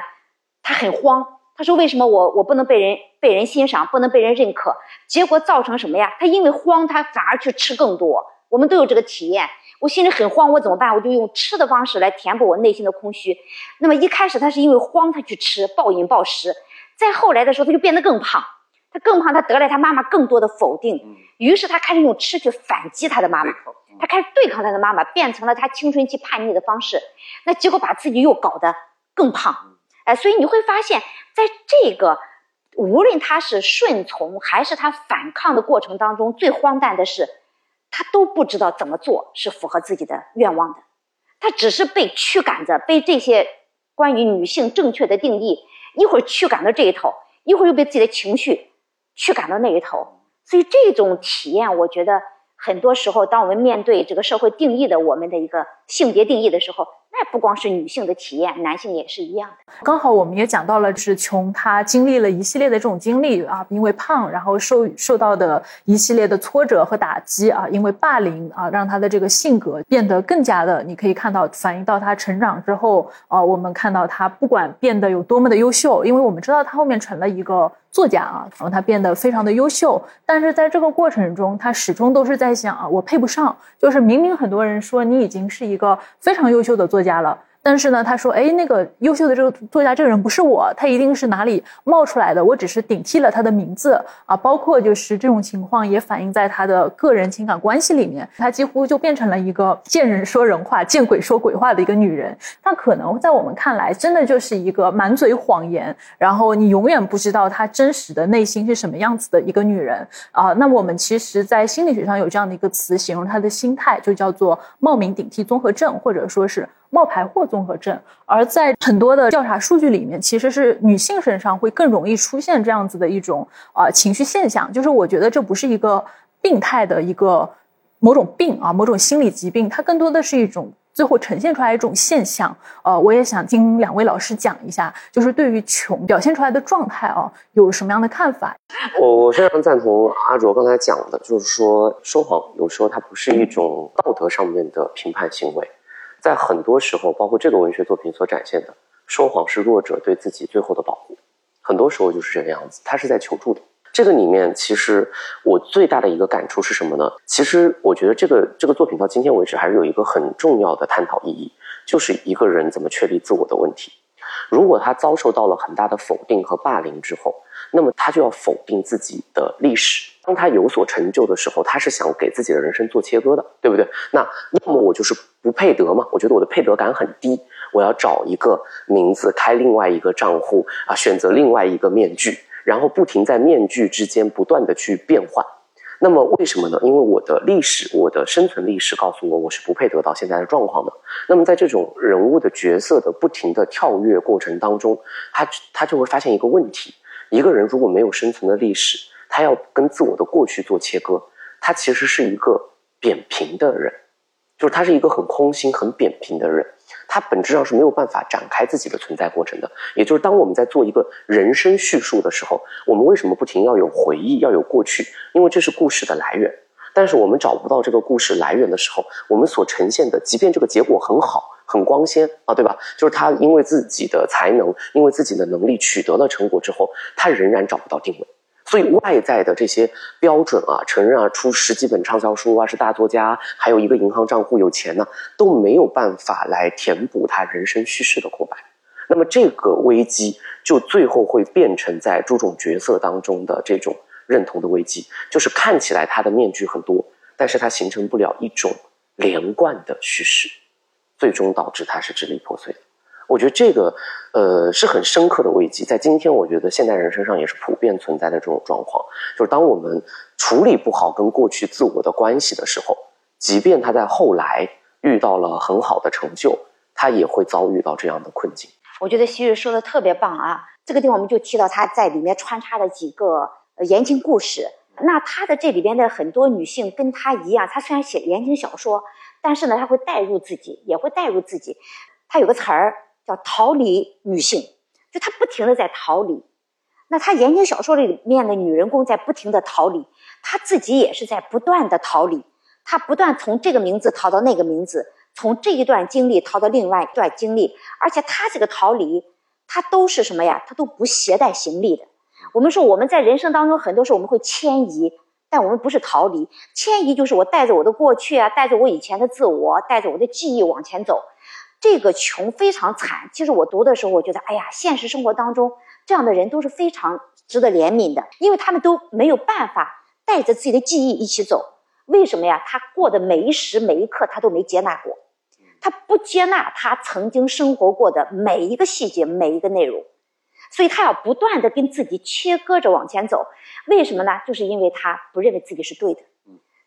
她很慌。他说：“为什么我我不能被人被人欣赏，不能被人认可？结果造成什么呀？他因为慌，他反而去吃更多。我们都有这个体验。我心里很慌，我怎么办？我就用吃的方式来填补我内心的空虚。那么一开始他是因为慌，他去吃，暴饮暴食。再后来的时候，他就变得更胖。他更胖，他得了他妈妈更多的否定。于是他开始用吃去反击他的妈妈，他开始对抗他的妈妈，变成了他青春期叛逆的方式。那结果把自己又搞得更胖。”哎，所以你会发现，在这个无论他是顺从还是他反抗的过程当中，最荒诞的是，他都不知道怎么做是符合自己的愿望的，他只是被驱赶着，被这些关于女性正确的定义，一会儿驱赶到这一头，一会儿又被自己的情绪驱赶到那一头，所以这种体验，我觉得很多时候，当我们面对这个社会定义的我们的一个性别定义的时候。那不光是女性的体验，男性也是一样的。刚好我们也讲到了，是琼她经历了一系列的这种经历啊，因为胖，然后受受到的一系列的挫折和打击啊，因为霸凌啊，让她的这个性格变得更加的，你可以看到反映到她成长之后啊，我们看到她不管变得有多么的优秀，因为我们知道她后面成了一个。作家啊，然后他变得非常的优秀，但是在这个过程中，他始终都是在想啊，我配不上。就是明明很多人说你已经是一个非常优秀的作家了。但是呢，他说：“哎，那个优秀的这个作家，这个人不是我，他一定是哪里冒出来的。我只是顶替了他的名字啊。包括就是这种情况，也反映在他的个人情感关系里面。他几乎就变成了一个见人说人话，见鬼说鬼话的一个女人。她可能在我们看来，真的就是一个满嘴谎言，然后你永远不知道她真实的内心是什么样子的一个女人啊。那我们其实，在心理学上有这样的一个词，形容她的心态，就叫做冒名顶替综合症，或者说是。”冒牌货综合症，而在很多的调查数据里面，其实是女性身上会更容易出现这样子的一种啊情绪现象。就是我觉得这不是一个病态的一个某种病啊，某种心理疾病，它更多的是一种最后呈现出来一种现象。呃，我也想听两位老师讲一下，就是对于穷表现出来的状态啊，有什么样的看法？我我非常赞同阿卓刚才讲的，就是说说谎有时候它不是一种道德上面的评判行为。在很多时候，包括这个文学作品所展现的，说谎是弱者对自己最后的保护，很多时候就是这个样子。他是在求助的。这个里面，其实我最大的一个感触是什么呢？其实我觉得这个这个作品到今天为止，还是有一个很重要的探讨意义，就是一个人怎么确立自我的问题。如果他遭受到了很大的否定和霸凌之后，那么他就要否定自己的历史。当他有所成就的时候，他是想给自己的人生做切割的，对不对？那要么我就是不配得嘛？我觉得我的配得感很低，我要找一个名字，开另外一个账户啊，选择另外一个面具，然后不停在面具之间不断的去变换。那么为什么呢？因为我的历史，我的生存历史告诉我，我是不配得到现在的状况的。那么在这种人物的角色的不停的跳跃过程当中，他他就会发现一个问题：一个人如果没有生存的历史，他要跟自我的过去做切割，他其实是一个扁平的人，就是他是一个很空心、很扁平的人。他本质上是没有办法展开自己的存在过程的。也就是当我们在做一个人生叙述的时候，我们为什么不停要有回忆，要有过去？因为这是故事的来源。但是我们找不到这个故事来源的时候，我们所呈现的，即便这个结果很好、很光鲜啊，对吧？就是他因为自己的才能，因为自己的能力取得了成果之后，他仍然找不到定位。所以外在的这些标准啊，承认啊，出十几本畅销书啊，是大作家，还有一个银行账户有钱呢，都没有办法来填补他人生叙事的空白。那么这个危机就最后会变成在诸种角色当中的这种认同的危机，就是看起来他的面具很多，但是他形成不了一种连贯的叙事，最终导致他是支离破碎的。我觉得这个，呃，是很深刻的危机，在今天，我觉得现代人身上也是普遍存在的这种状况。就是当我们处理不好跟过去自我的关系的时候，即便他在后来遇到了很好的成就，他也会遭遇到这样的困境。我觉得昔日说的特别棒啊！这个地方我们就提到他在里面穿插了几个言情故事。那他的这里边的很多女性跟他一样，他虽然写言情小说，但是呢，他会带入自己，也会带入自己。他有个词儿。叫逃离女性，就她不停的在逃离。那她言情小说里面的女人公在不停的逃离，她自己也是在不断的逃离。她不断从这个名字逃到那个名字，从这一段经历逃到另外一段经历。而且她这个逃离，她都是什么呀？她都不携带行李的。我们说我们在人生当中很多时候我们会迁移，但我们不是逃离，迁移就是我带着我的过去啊，带着我以前的自我，带着我的记忆往前走。这个穷非常惨。其实我读的时候，我觉得，哎呀，现实生活当中这样的人都是非常值得怜悯的，因为他们都没有办法带着自己的记忆一起走。为什么呀？他过的每一时每一刻，他都没接纳过，他不接纳他曾经生活过的每一个细节、每一个内容，所以他要不断的跟自己切割着往前走。为什么呢？就是因为他不认为自己是对的，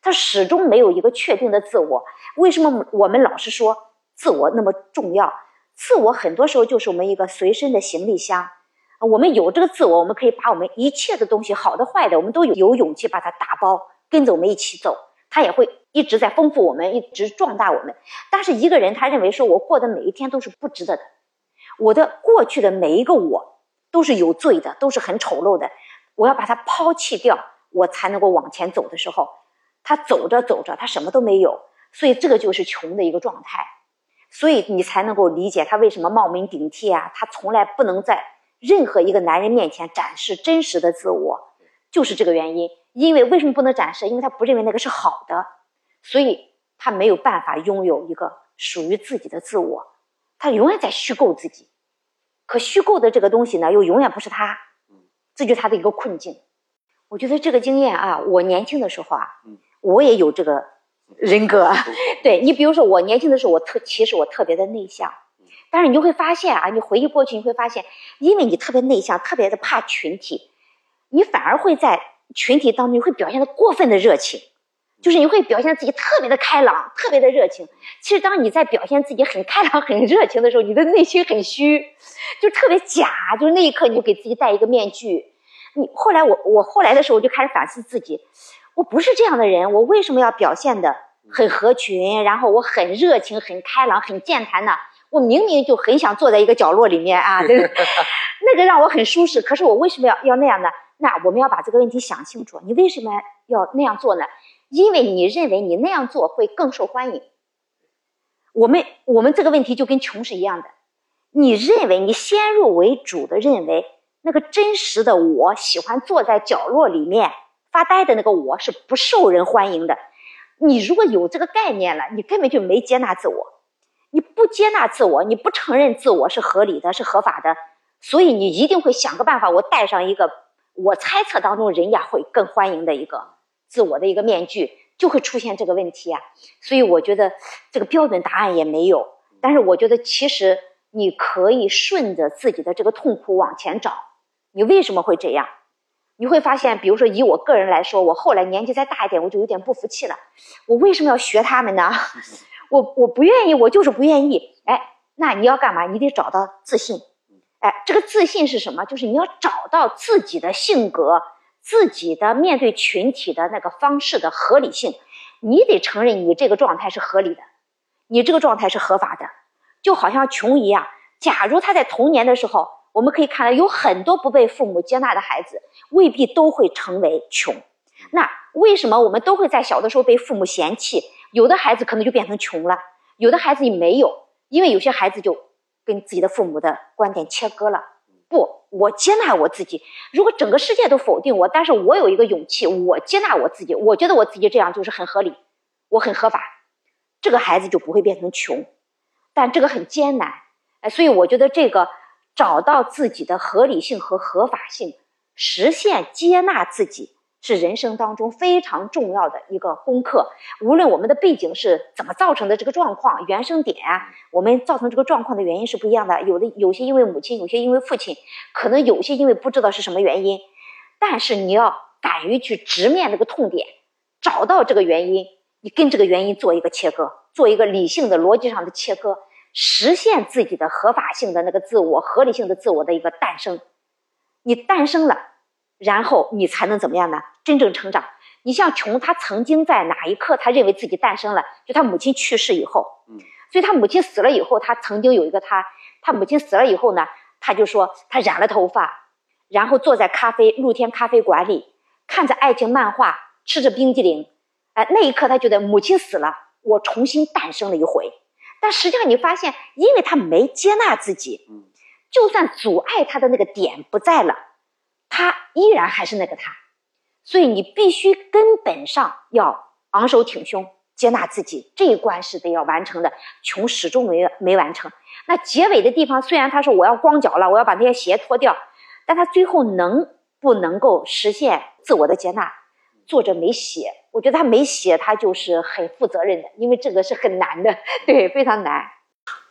他始终没有一个确定的自我。为什么我们老是说？自我那么重要，自我很多时候就是我们一个随身的行李箱。我们有这个自我，我们可以把我们一切的东西，好的坏的，我们都有有勇气把它打包，跟着我们一起走。它也会一直在丰富我们，一直壮大我们。但是一个人他认为说，我过的每一天都是不值得的，我的过去的每一个我都是有罪的，都是很丑陋的。我要把它抛弃掉，我才能够往前走的时候，他走着走着，他什么都没有。所以这个就是穷的一个状态。所以你才能够理解他为什么冒名顶替啊？他从来不能在任何一个男人面前展示真实的自我，就是这个原因。因为为什么不能展示？因为他不认为那个是好的，所以他没有办法拥有一个属于自己的自我。他永远在虚构自己，可虚构的这个东西呢，又永远不是他。这就是他的一个困境。我觉得这个经验啊，我年轻的时候啊，我也有这个。人格，[LAUGHS] 对你，比如说我年轻的时候，我特其实我特别的内向，但是你就会发现啊，你回忆过去，你会发现，因为你特别内向，特别的怕群体，你反而会在群体当中会表现的过分的热情，就是你会表现自己特别的开朗，特别的热情。其实当你在表现自己很开朗、很热情的时候，你的内心很虚，就特别假，就是那一刻你就给自己戴一个面具。你后来我我后来的时候我就开始反思自己。我不是这样的人，我为什么要表现的很合群？然后我很热情、很开朗、很健谈呢？我明明就很想坐在一个角落里面啊，这个 [LAUGHS] 那个让我很舒适。可是我为什么要要那样呢？那我们要把这个问题想清楚。你为什么要那样做呢？因为你认为你那样做会更受欢迎。我们我们这个问题就跟穷是一样的。你认为你先入为主的认为那个真实的我喜欢坐在角落里面。发呆的那个我是不受人欢迎的。你如果有这个概念了，你根本就没接纳自我。你不接纳自我，你不承认自我是合理的、是合法的，所以你一定会想个办法，我戴上一个我猜测当中人家会更欢迎的一个自我的一个面具，就会出现这个问题啊。所以我觉得这个标准答案也没有。但是我觉得其实你可以顺着自己的这个痛苦往前找。你为什么会这样？你会发现，比如说以我个人来说，我后来年纪再大一点，我就有点不服气了。我为什么要学他们呢？[LAUGHS] 我我不愿意，我就是不愿意。哎，那你要干嘛？你得找到自信。哎，这个自信是什么？就是你要找到自己的性格、自己的面对群体的那个方式的合理性。你得承认你这个状态是合理的，你这个状态是合法的。就好像穷一样，假如他在童年的时候，我们可以看到有很多不被父母接纳的孩子，未必都会成为穷。那为什么我们都会在小的时候被父母嫌弃？有的孩子可能就变成穷了，有的孩子也没有，因为有些孩子就跟自己的父母的观点切割了。不，我接纳我自己。如果整个世界都否定我，但是我有一个勇气，我接纳我自己，我觉得我自己这样就是很合理，我很合法，这个孩子就不会变成穷。但这个很艰难，哎，所以我觉得这个找到自己的合理性和合法性，实现接纳自己，是人生当中非常重要的一个功课。无论我们的背景是怎么造成的这个状况，原生点，我们造成这个状况的原因是不一样的。有的有些因为母亲，有些因为父亲，可能有些因为不知道是什么原因。但是你要敢于去直面那个痛点，找到这个原因，你跟这个原因做一个切割。做一个理性的逻辑上的切割，实现自己的合法性的那个自我、合理性的自我的一个诞生。你诞生了，然后你才能怎么样呢？真正成长。你像琼，他曾经在哪一刻他认为自己诞生了？就他母亲去世以后，嗯，所以他母亲死了以后，他曾经有一个他，他母亲死了以后呢，他就说他染了头发，然后坐在咖啡露天咖啡馆里，看着爱情漫画，吃着冰激凌，哎，那一刻他觉得母亲死了。我重新诞生了一回，但实际上你发现，因为他没接纳自己，就算阻碍他的那个点不在了，他依然还是那个他，所以你必须根本上要昂首挺胸，接纳自己，这一关是得要完成的。穷始终没没完成。那结尾的地方，虽然他说我要光脚了，我要把那些鞋脱掉，但他最后能不能够实现自我的接纳？作者没写。我觉得他没写，他就是很负责任的，因为这个是很难的，对，非常难。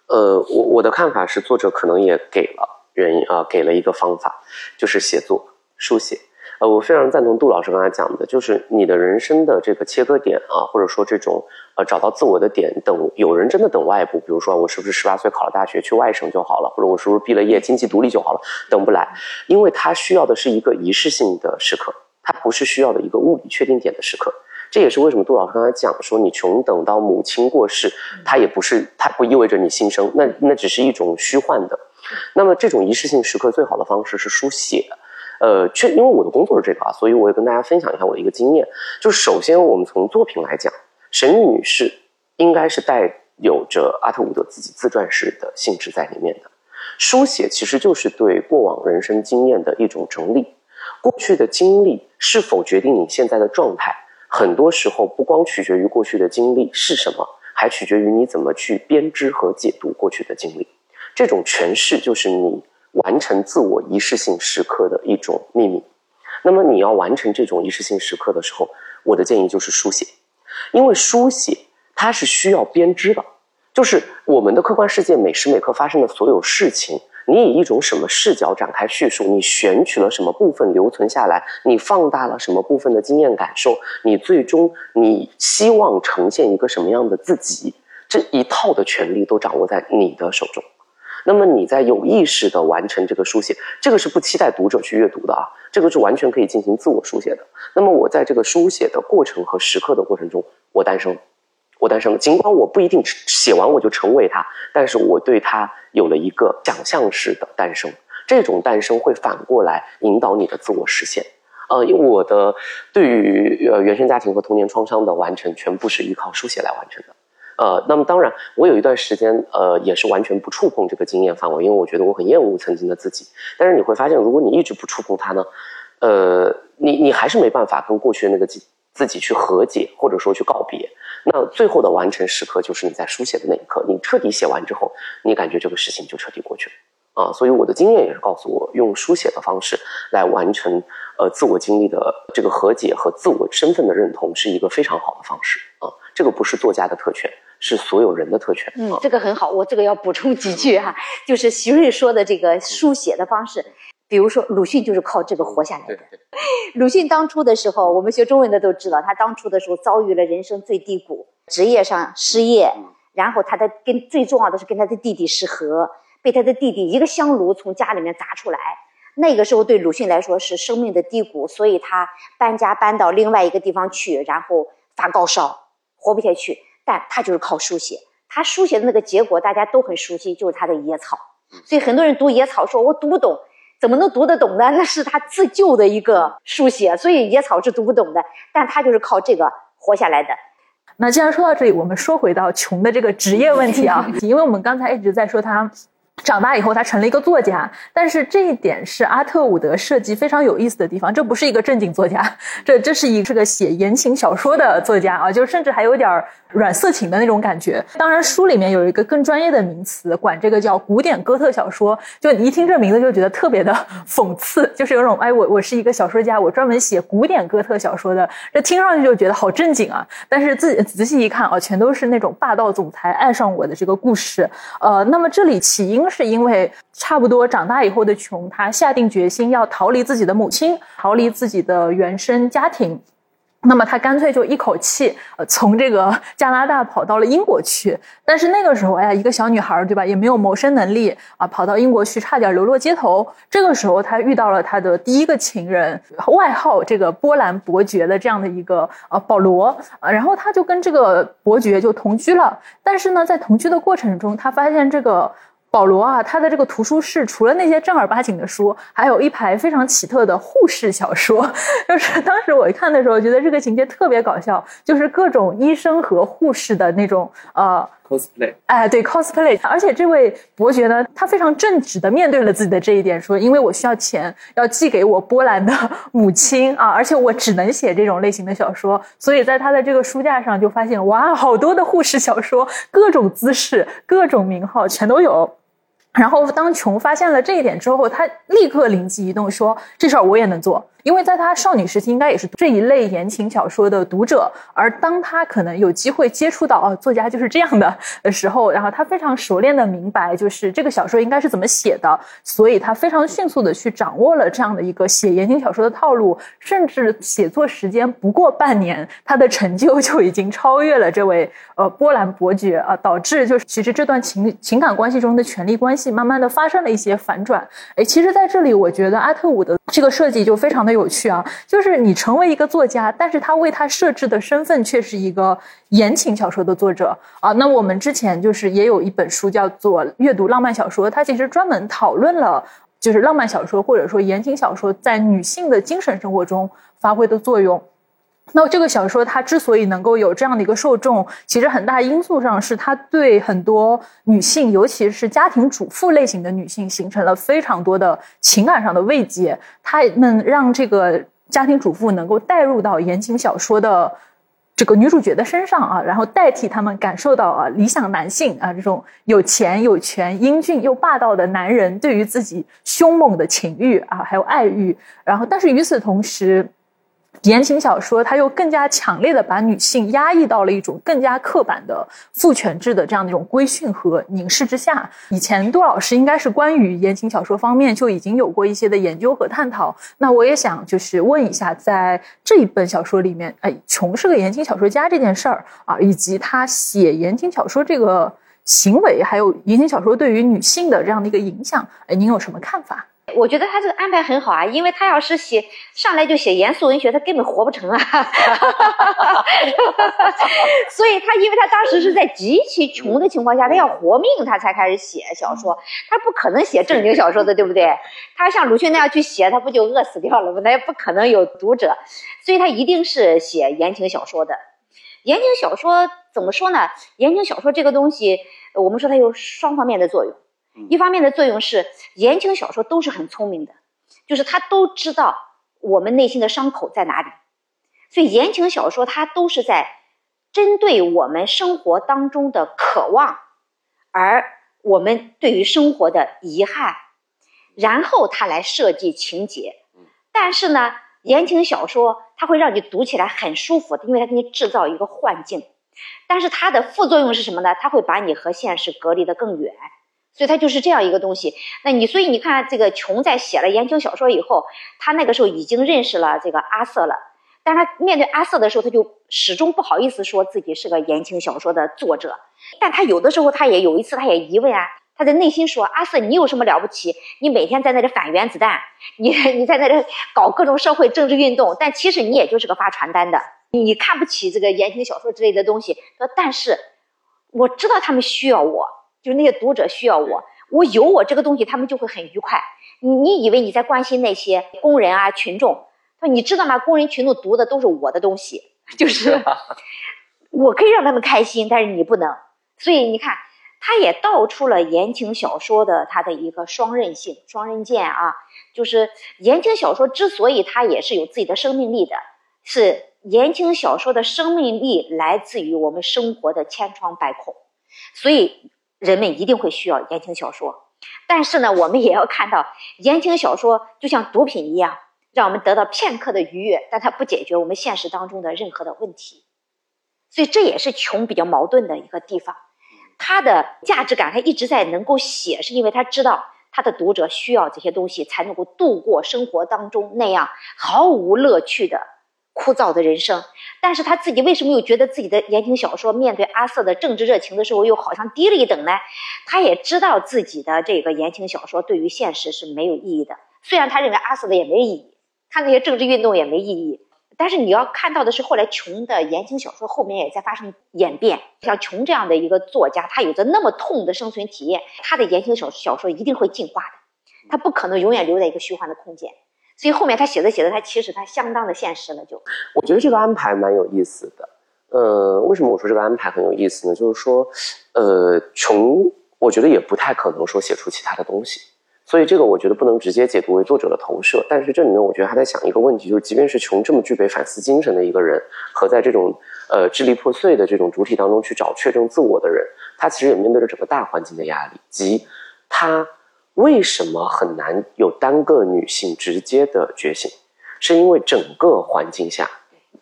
呃，我我的看法是，作者可能也给了原因啊，给了一个方法，就是写作、书写。呃，我非常赞同杜老师刚才讲的，就是你的人生的这个切割点啊，或者说这种呃找到自我的点，等有人真的等外部，比如说我是不是十八岁考了大学去外省就好了，或者我是不是毕了业经济独立就好了，等不来，因为他需要的是一个仪式性的时刻，他不是需要的一个物理确定点的时刻。这也是为什么杜老师刚才讲说，你穷等到母亲过世，它也不是，它不意味着你新生，那那只是一种虚幻的。那么这种仪式性时刻最好的方式是书写，呃，确因为我的工作是这个啊，所以我也跟大家分享一下我的一个经验。就首先我们从作品来讲，神女女士应该是带有着阿特伍德自己自传式的性质在里面的。书写其实就是对过往人生经验的一种整理，过去的经历是否决定你现在的状态？很多时候不光取决于过去的经历是什么，还取决于你怎么去编织和解读过去的经历。这种诠释就是你完成自我仪式性时刻的一种秘密。那么你要完成这种仪式性时刻的时候，我的建议就是书写，因为书写它是需要编织的，就是我们的客观世界每时每刻发生的所有事情。你以一种什么视角展开叙述？你选取了什么部分留存下来？你放大了什么部分的经验感受？你最终你希望呈现一个什么样的自己？这一套的权利都掌握在你的手中。那么你在有意识的完成这个书写，这个是不期待读者去阅读的啊，这个是完全可以进行自我书写的。那么我在这个书写的过程和时刻的过程中，我诞生。我诞生，尽管我不一定写完我就成为他，但是我对他有了一个想象式的诞生。这种诞生会反过来引导你的自我实现。呃，因为我的对于呃原生家庭和童年创伤的完成，全部是依靠书写来完成的。呃，那么当然，我有一段时间呃也是完全不触碰这个经验范围，因为我觉得我很厌恶曾经的自己。但是你会发现，如果你一直不触碰它呢，呃，你你还是没办法跟过去的那个自己去和解，或者说去告别。那最后的完成时刻就是你在书写的那一刻，你彻底写完之后，你感觉这个事情就彻底过去了啊！所以我的经验也是告诉我，用书写的方式来完成呃自我经历的这个和解和自我身份的认同，是一个非常好的方式啊！这个不是作家的特权，是所有人的特权。嗯，这个很好，我这个要补充几句哈，就是徐瑞说的这个书写的方式。比如说鲁迅就是靠这个活下来的。[LAUGHS] 鲁迅当初的时候，我们学中文的都知道，他当初的时候遭遇了人生最低谷，职业上失业，然后他的跟最重要的是跟他的弟弟失和，被他的弟弟一个香炉从家里面砸出来。那个时候对鲁迅来说是生命的低谷，所以他搬家搬到另外一个地方去，然后发高烧，活不下去。但他就是靠书写，他书写的那个结果大家都很熟悉，就是他的野草。所以很多人读野草说：“我读不懂，怎么能读得懂呢？”那是他自救的一个书写，所以野草是读不懂的，但他就是靠这个活下来的。那既然说到这里，我们说回到穷的这个职业问题啊，[LAUGHS] 因为我们刚才一直在说他。长大以后，他成了一个作家，但是这一点是阿特伍德设计非常有意思的地方。这不是一个正经作家，这这是一是个写言情小说的作家啊，就甚至还有点软色情的那种感觉。当然，书里面有一个更专业的名词，管这个叫古典哥特小说。就你一听这名字就觉得特别的讽刺，就是有种哎，我我是一个小说家，我专门写古典哥特小说的，这听上去就觉得好正经啊。但是自己仔细一看啊，全都是那种霸道总裁爱上我的这个故事。呃，那么这里起因。是因为差不多长大以后的琼，他下定决心要逃离自己的母亲，逃离自己的原生家庭，那么他干脆就一口气呃从这个 [LAUGHS] 加拿大跑到了英国去。但是那个时候，哎呀，一个小女孩对吧，也没有谋生能力啊，跑到英国去差点流落街头。这个时候，他遇到了他的第一个情人，外号这个波兰伯爵的这样的一个呃保罗啊，然后他就跟这个伯爵就同居了。但是呢，在同居的过程中，他发现这个。保罗啊，他的这个图书室除了那些正儿八经的书，还有一排非常奇特的护士小说。[LAUGHS] 就是当时我一看的时候，觉得这个情节特别搞笑，就是各种医生和护士的那种呃 cosplay。哎，对 cosplay。而且这位伯爵呢，他非常正直的面对了自己的这一点，说：“因为我需要钱，要寄给我波兰的 [LAUGHS] 母亲啊，而且我只能写这种类型的小说，所以在他的这个书架上就发现，哇，好多的护士小说，各种姿势，各种名号，全都有。”然后，当琼发现了这一点之后，他立刻灵机一动，说：“这事儿我也能做。”因为在他少女时期，应该也是这一类言情小说的读者。而当他可能有机会接触到哦，作家就是这样的的时候，然后他非常熟练的明白，就是这个小说应该是怎么写的，所以他非常迅速的去掌握了这样的一个写言情小说的套路，甚至写作时间不过半年，他的成就就已经超越了这位呃波兰伯爵啊，导致就是其实这段情情感关系中的权力关系慢慢的发生了一些反转。哎，其实在这里，我觉得阿特伍的这个设计就非常的。有趣啊，就是你成为一个作家，但是他为他设置的身份却是一个言情小说的作者啊。那我们之前就是也有一本书叫做《阅读浪漫小说》，它其实专门讨论了就是浪漫小说或者说言情小说在女性的精神生活中发挥的作用。那这个小说它之所以能够有这样的一个受众，其实很大因素上是它对很多女性，尤其是家庭主妇类型的女性，形成了非常多的情感上的慰藉。它们让这个家庭主妇能够带入到言情小说的这个女主角的身上啊，然后代替他们感受到啊理想男性啊这种有钱有权、英俊又霸道的男人对于自己凶猛的情欲啊，还有爱欲。然后，但是与此同时。言情小说，它又更加强烈的把女性压抑到了一种更加刻板的父权制的这样的一种规训和凝视之下。以前杜老师应该是关于言情小说方面就已经有过一些的研究和探讨。那我也想就是问一下，在这一本小说里面，哎，琼是个言情小说家这件事儿啊，以及他写言情小说这个行为，还有言情小说对于女性的这样的一个影响，哎，您有什么看法？我觉得他这个安排很好啊，因为他要是写上来就写严肃文学，他根本活不成啊。[LAUGHS] 所以他因为他当时是在极其穷的情况下，他要活命，他才开始写小说，他不可能写正经小说的，对不对？他像鲁迅那样去写，他不就饿死掉了吗？他也不可能有读者，所以他一定是写言情小说的。言情小说怎么说呢？言情小说这个东西，我们说它有双方面的作用。一方面的作用是，言情小说都是很聪明的，就是他都知道我们内心的伤口在哪里，所以言情小说它都是在针对我们生活当中的渴望，而我们对于生活的遗憾，然后他来设计情节。但是呢，言情小说它会让你读起来很舒服，因为它给你制造一个幻境。但是它的副作用是什么呢？它会把你和现实隔离得更远。所以他就是这样一个东西。那你所以你看，这个琼在写了言情小说以后，他那个时候已经认识了这个阿瑟了。但他面对阿瑟的时候，他就始终不好意思说自己是个言情小说的作者。但他有的时候，他也有一次，他也疑问啊，他在内心说：“阿瑟，你有什么了不起？你每天在那里反原子弹，你你在那里搞各种社会政治运动，但其实你也就是个发传单的，你看不起这个言情小说之类的东西。说，但是我知道他们需要我，就是那些读者需要我，我有我这个东西，他们就会很愉快。你你以为你在关心那些工人啊群众？”他说你知道吗？工人群众读的都是我的东西，[LAUGHS] 就是 [LAUGHS] 我可以让他们开心，但是你不能。所以你看，他也道出了言情小说的它的一个双刃性、双刃剑啊。就是言情小说之所以它也是有自己的生命力的，是言情小说的生命力来自于我们生活的千疮百孔，所以人们一定会需要言情小说。但是呢，我们也要看到，言情小说就像毒品一样。让我们得到片刻的愉悦，但它不解决我们现实当中的任何的问题，所以这也是穷比较矛盾的一个地方。他的价值感，他一直在能够写，是因为他知道他的读者需要这些东西，才能够度过生活当中那样毫无乐趣的枯燥的人生。但是他自己为什么又觉得自己的言情小说面对阿瑟的政治热情的时候，又好像低了一等呢？他也知道自己的这个言情小说对于现实是没有意义的，虽然他认为阿瑟的也没意义。看那些政治运动也没意义，但是你要看到的是，后来琼的言情小说后面也在发生演变。像琼这样的一个作家，他有着那么痛的生存体验，他的言情小小说一定会进化的，他不可能永远留在一个虚幻的空间。所以后面他写着写着，他其实他相当的现实了。就我觉得这个安排蛮有意思的。呃，为什么我说这个安排很有意思呢？就是说，呃，穷我觉得也不太可能说写出其他的东西。所以这个我觉得不能直接解读为作者的投射，但是这里面我觉得还在想一个问题，就是即便是穷这么具备反思精神的一个人，和在这种呃支离破碎的这种主体当中去找确证自我的人，他其实也面对着整个大环境的压力，即他为什么很难有单个女性直接的觉醒，是因为整个环境下，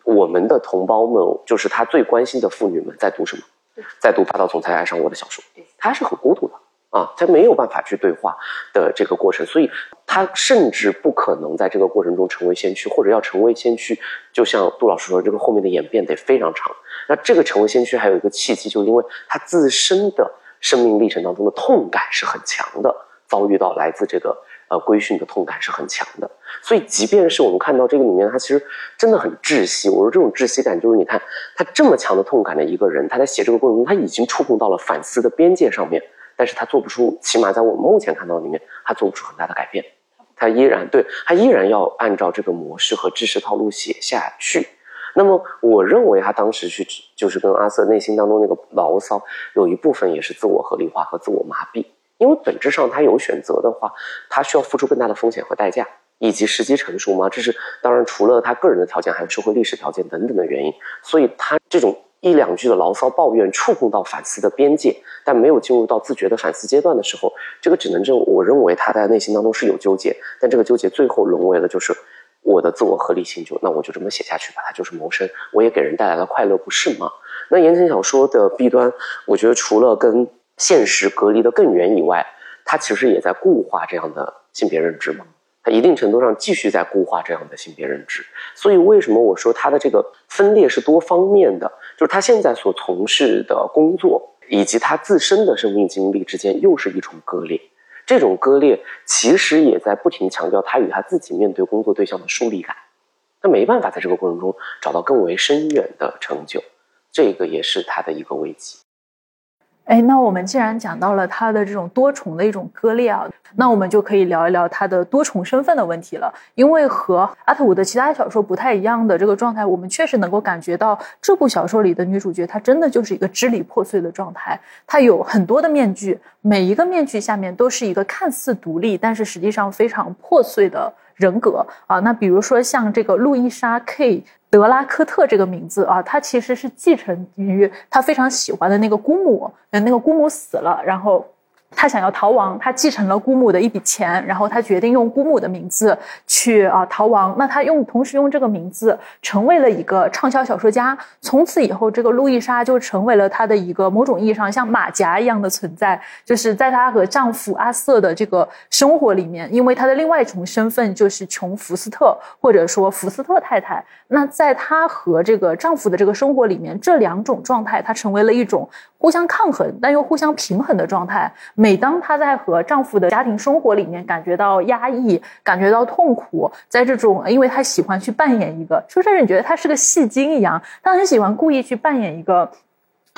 我们的同胞们，就是他最关心的妇女们在读什么，在读霸道总裁爱上我的小说，他是很孤独的。啊，他没有办法去对话的这个过程，所以他甚至不可能在这个过程中成为先驱，或者要成为先驱，就像杜老师说，这个后面的演变得非常长。那这个成为先驱还有一个契机，就因为他自身的生命历程当中的痛感是很强的，遭遇到来自这个呃规训的痛感是很强的。所以，即便是我们看到这个里面，他其实真的很窒息。我说这种窒息感，就是你看他这么强的痛感的一个人，他在写这个过程中，他已经触碰到了反思的边界上面。但是他做不出，起码在我们目前看到里面，他做不出很大的改变。他依然对他依然要按照这个模式和知识套路写下去。那么，我认为他当时去就是跟阿瑟内心当中那个牢骚，有一部分也是自我合理化和自我麻痹。因为本质上他有选择的话，他需要付出更大的风险和代价，以及时机成熟吗？这是当然，除了他个人的条件，还有社会历史条件等等的原因。所以他这种。一两句的牢骚抱怨触碰到反思的边界，但没有进入到自觉的反思阶段的时候，这个只能证我认为他在内心当中是有纠结，但这个纠结最后沦为了就是我的自我合理性，就那我就这么写下去吧，它就是谋生，我也给人带来了快乐，不是吗？那言情小说的弊端，我觉得除了跟现实隔离的更远以外，它其实也在固化这样的性别认知嘛。它一定程度上继续在固化这样的性别认知，所以为什么我说它的这个分裂是多方面的？就是他现在所从事的工作以及他自身的生命经历之间又是一重割裂，这种割裂其实也在不停强调他与他自己面对工作对象的疏离感，他没办法在这个过程中找到更为深远的成就，这个也是他的一个危机。哎，那我们既然讲到了他的这种多重的一种割裂啊，那我们就可以聊一聊他的多重身份的问题了。因为和阿特伍德其他小说不太一样的这个状态，我们确实能够感觉到这部小说里的女主角，她真的就是一个支离破碎的状态。她有很多的面具，每一个面具下面都是一个看似独立，但是实际上非常破碎的人格啊。那比如说像这个路易莎 K。德拉科特这个名字啊，他其实是继承于他非常喜欢的那个姑母，那个姑母死了，然后他想要逃亡，他继承了姑母的一笔钱，然后他决定用姑母的名字去啊逃亡。那他用同时用这个名字成为了一个畅销小说家。从此以后，这个路易莎就成为了他的一个某种意义上像马甲一样的存在，就是在她和丈夫阿瑟的这个生活里面，因为她的另外一重身份就是琼福斯特，或者说福斯特太太。那在她和这个丈夫的这个生活里面，这两种状态，她成为了一种互相抗衡但又互相平衡的状态。每当她在和丈夫的家庭生活里面感觉到压抑、感觉到痛苦，在这种，因为她喜欢去扮演一个，是不是？你觉得她是个戏精一样？她很喜欢故意去扮演一个。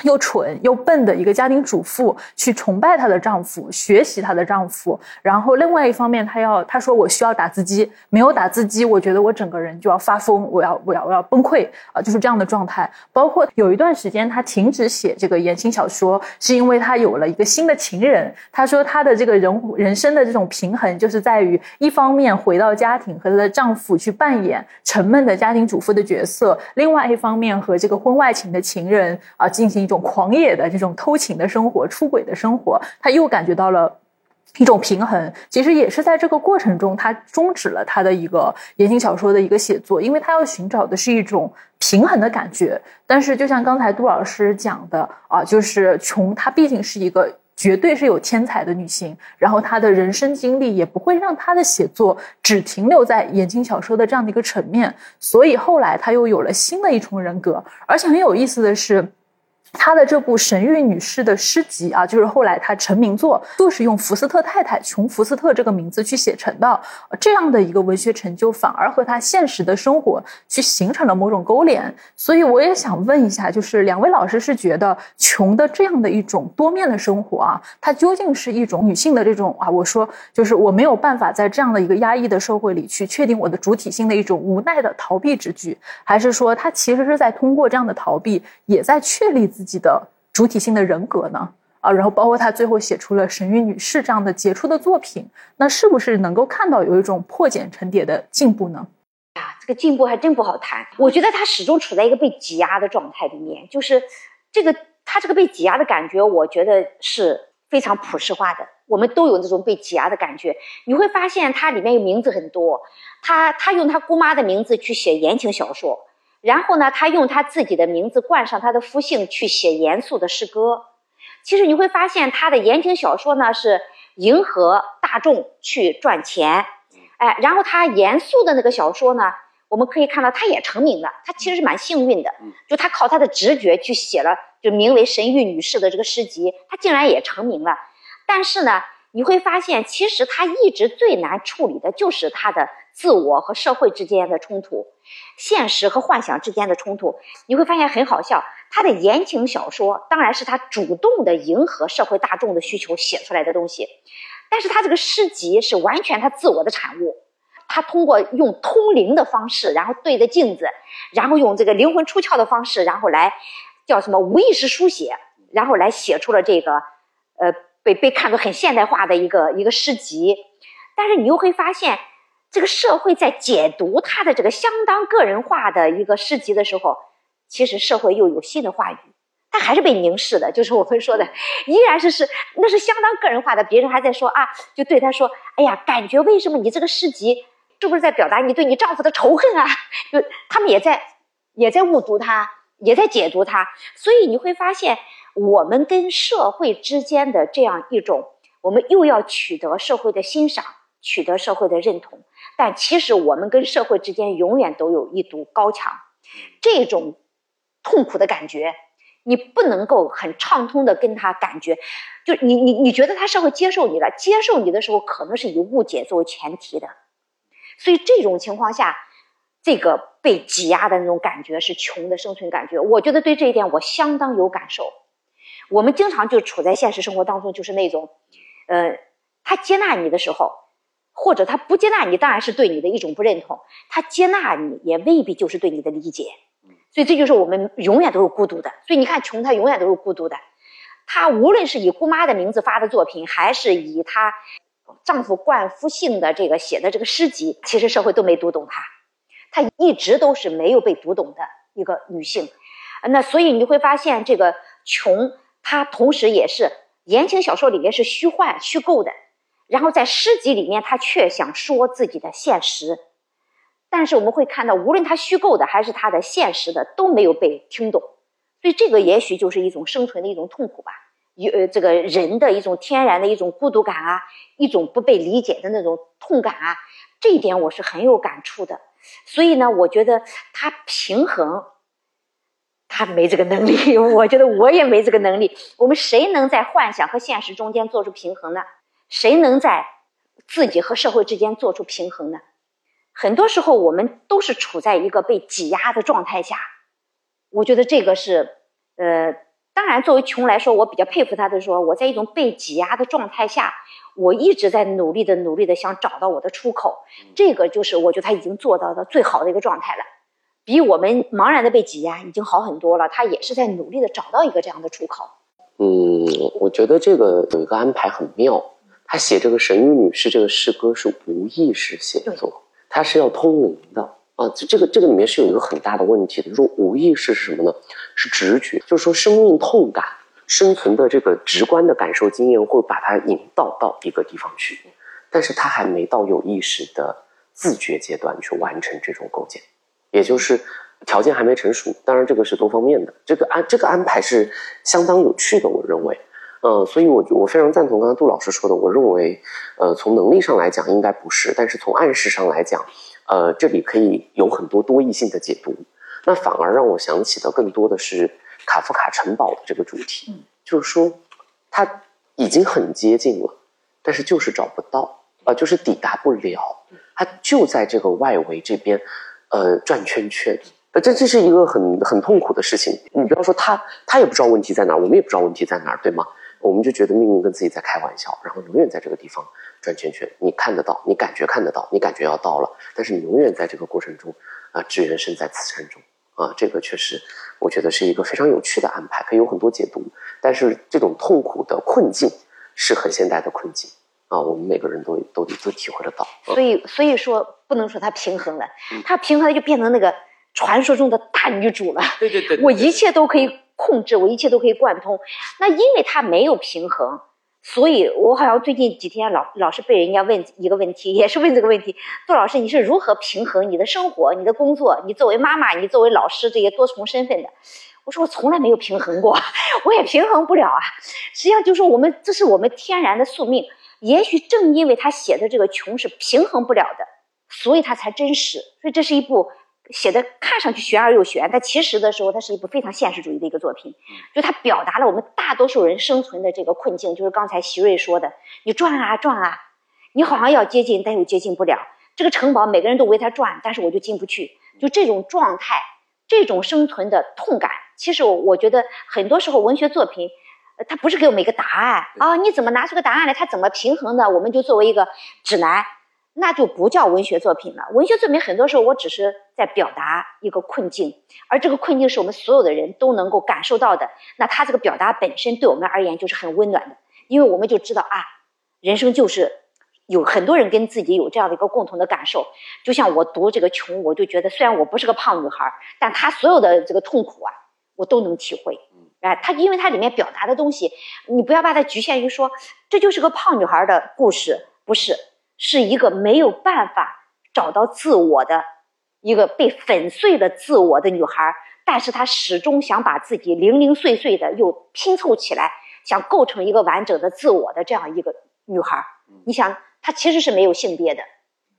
又蠢又笨的一个家庭主妇，去崇拜她的丈夫，学习她的丈夫。然后另外一方面，她要她说我需要打字机，没有打字机，我觉得我整个人就要发疯，我要我要我要崩溃啊，就是这样的状态。包括有一段时间，她停止写这个言情小说，是因为她有了一个新的情人。她说她的这个人人生的这种平衡，就是在于一方面回到家庭和她的丈夫去扮演沉闷的家庭主妇的角色，另外一方面和这个婚外情的情人啊进行一种。狂野的这种偷情的生活、出轨的生活，他又感觉到了一种平衡。其实也是在这个过程中，他终止了他的一个言情小说的一个写作，因为他要寻找的是一种平衡的感觉。但是，就像刚才杜老师讲的啊，就是琼，她毕竟是一个绝对是有天才的女性，然后她的人生经历也不会让她的写作只停留在言情小说的这样的一个层面。所以后来她又有了新的一重人格，而且很有意思的是。他的这部神谕女士的诗集啊，就是后来他成名作，就是用福斯特太太琼福斯特这个名字去写成的。这样的一个文学成就，反而和他现实的生活去形成了某种勾连。所以我也想问一下，就是两位老师是觉得琼的这样的一种多面的生活啊，它究竟是一种女性的这种啊，我说就是我没有办法在这样的一个压抑的社会里去确定我的主体性的一种无奈的逃避之举，还是说他其实是在通过这样的逃避，也在确立自。自己的主体性的人格呢？啊，然后包括他最后写出了《神谕女士》这样的杰出的作品，那是不是能够看到有一种破茧成蝶的进步呢？啊，这个进步还真不好谈。我觉得他始终处在一个被挤压的状态里面，就是这个他这个被挤压的感觉，我觉得是非常普世化的。我们都有那种被挤压的感觉。你会发现，他里面有名字很多，他他用他姑妈的名字去写言情小说。然后呢，他用他自己的名字冠上他的夫姓去写严肃的诗歌。其实你会发现，他的言情小说呢是迎合大众去赚钱，哎，然后他严肃的那个小说呢，我们可以看到他也成名了。他其实是蛮幸运的，就他靠他的直觉去写了，就名为《神谕女士》的这个诗集，他竟然也成名了。但是呢，你会发现，其实他一直最难处理的就是他的。自我和社会之间的冲突，现实和幻想之间的冲突，你会发现很好笑。他的言情小说当然是他主动的迎合社会大众的需求写出来的东西，但是他这个诗集是完全他自我的产物。他通过用通灵的方式，然后对着镜子，然后用这个灵魂出窍的方式，然后来叫什么无意识书写，然后来写出了这个呃被被看作很现代化的一个一个诗集。但是你又会发现。这个社会在解读他的这个相当个人化的一个诗集的时候，其实社会又有新的话语，他还是被凝视的，就是我们说的，依然是是那是相当个人化的。别人还在说啊，就对他说：“哎呀，感觉为什么你这个诗集是不是在表达你对你丈夫的仇恨啊？”就他们也在也在误读他，也在解读他。所以你会发现，我们跟社会之间的这样一种，我们又要取得社会的欣赏，取得社会的认同。但其实我们跟社会之间永远都有一堵高墙，这种痛苦的感觉，你不能够很畅通的跟他感觉，就你你你觉得他社会接受你了，接受你的时候可能是以误解作为前提的，所以这种情况下，这个被挤压的那种感觉是穷的生存感觉。我觉得对这一点我相当有感受。我们经常就处在现实生活当中，就是那种，呃，他接纳你的时候。或者他不接纳你，当然是对你的一种不认同；他接纳你，也未必就是对你的理解。所以这就是我们永远都是孤独的。所以你看，琼他永远都是孤独的。他无论是以姑妈的名字发的作品，还是以她丈夫冠夫姓的这个写的这个诗集，其实社会都没读懂她。她一直都是没有被读懂的一个女性。那所以你会发现，这个琼她同时也是言情小说里面是虚幻、虚构的，然后在诗集里面他却想说自己的现实。但是我们会看到，无论他虚构的还是他的现实的，都没有被听懂。所以这个也许就是一种生存的一种痛苦吧，有呃这个人的一种天然的一种孤独感啊，一种不被理解的那种痛感啊，这一点我是很有感触的。所以呢，我觉得他平衡。他没这个能力，[LAUGHS] 我觉得我也没这个能力。我们谁能在幻想和现实中间做出平衡呢？谁能在自己和社会之间做出平衡呢？很多时候，我们都是处在一个被挤压的状态下。我觉得这个是，呃，当然，作为琼来说，我比较佩服他的说，我在一种被挤压的状态下，我一直在努力的、努力的想找到我的出口。这个就是我觉得他已经做到的最好的一个状态了。比我们茫然的被挤压已经好很多了，他也是在努力的找到一个这样的出口。嗯，我觉得这个有一个安排很妙。他写这个神谕女士这个诗歌是无意识写作，他是要通灵的啊。这个这个里面是有一个很大的问题的。说无意识是什么呢？是直觉，就是说生命痛感、生存的这个直观的感受经验会把它引导到一个地方去，但是他还没到有意识的自觉阶段去完成这种构建。也就是条件还没成熟，当然这个是多方面的。这个安这个安排是相当有趣的，我认为，呃，所以我我非常赞同刚刚杜老师说的。我认为，呃，从能力上来讲应该不是，但是从暗示上来讲，呃，这里可以有很多多义性的解读。那反而让我想起的更多的是卡夫卡城堡的这个主题，就是说他已经很接近了，但是就是找不到，呃，就是抵达不了，他就在这个外围这边。呃，转圈圈，呃，这这是一个很很痛苦的事情。你不要说他，他也不知道问题在哪儿，我们也不知道问题在哪儿，对吗？我们就觉得命运跟自己在开玩笑，然后永远在这个地方转圈圈。你看得到，你感觉看得到，你感觉要到了，但是你永远在这个过程中啊，只缘身在此山中啊。这个确实，我觉得是一个非常有趣的安排，可以有很多解读。但是这种痛苦的困境是很现代的困境。啊，我们每个人都都都体会得到，所以所以说不能说它平衡了，它平衡了就变成那个传说中的大女主了。对对对，我一切都可以控制，我一切都可以贯通。那因为他没有平衡，所以我好像最近几天老老是被人家问一个问题，也是问这个问题：杜老师，你是如何平衡你的生活、你的工作？你作为妈妈，你作为老师这些多重身份的？我说我从来没有平衡过，[LAUGHS] 我也平衡不了啊。实际上就是我们这是我们天然的宿命。也许正因为他写的这个穷是平衡不了的，所以他才真实。所以这是一部写的看上去玄而又玄，但其实的时候，它是一部非常现实主义的一个作品。就它表达了我们大多数人生存的这个困境，就是刚才席瑞说的：你转啊转啊，你好像要接近，但又接近不了。这个城堡每个人都围它转，但是我就进不去。就这种状态，这种生存的痛感，其实我我觉得很多时候文学作品。它不是给我们一个答案啊？你怎么拿出个答案来？它怎么平衡的？我们就作为一个指南，那就不叫文学作品了。文学作品很多时候我只是在表达一个困境，而这个困境是我们所有的人都能够感受到的。那他这个表达本身对我们而言就是很温暖的，因为我们就知道啊，人生就是有很多人跟自己有这样的一个共同的感受。就像我读这个穷，我就觉得虽然我不是个胖女孩，但她所有的这个痛苦啊，我都能体会。哎，它因为它里面表达的东西，你不要把它局限于说这就是个胖女孩的故事，不是，是一个没有办法找到自我的一个被粉碎了自我的女孩，但是她始终想把自己零零碎碎的又拼凑起来，想构成一个完整的自我的这样一个女孩。你想，她其实是没有性别的，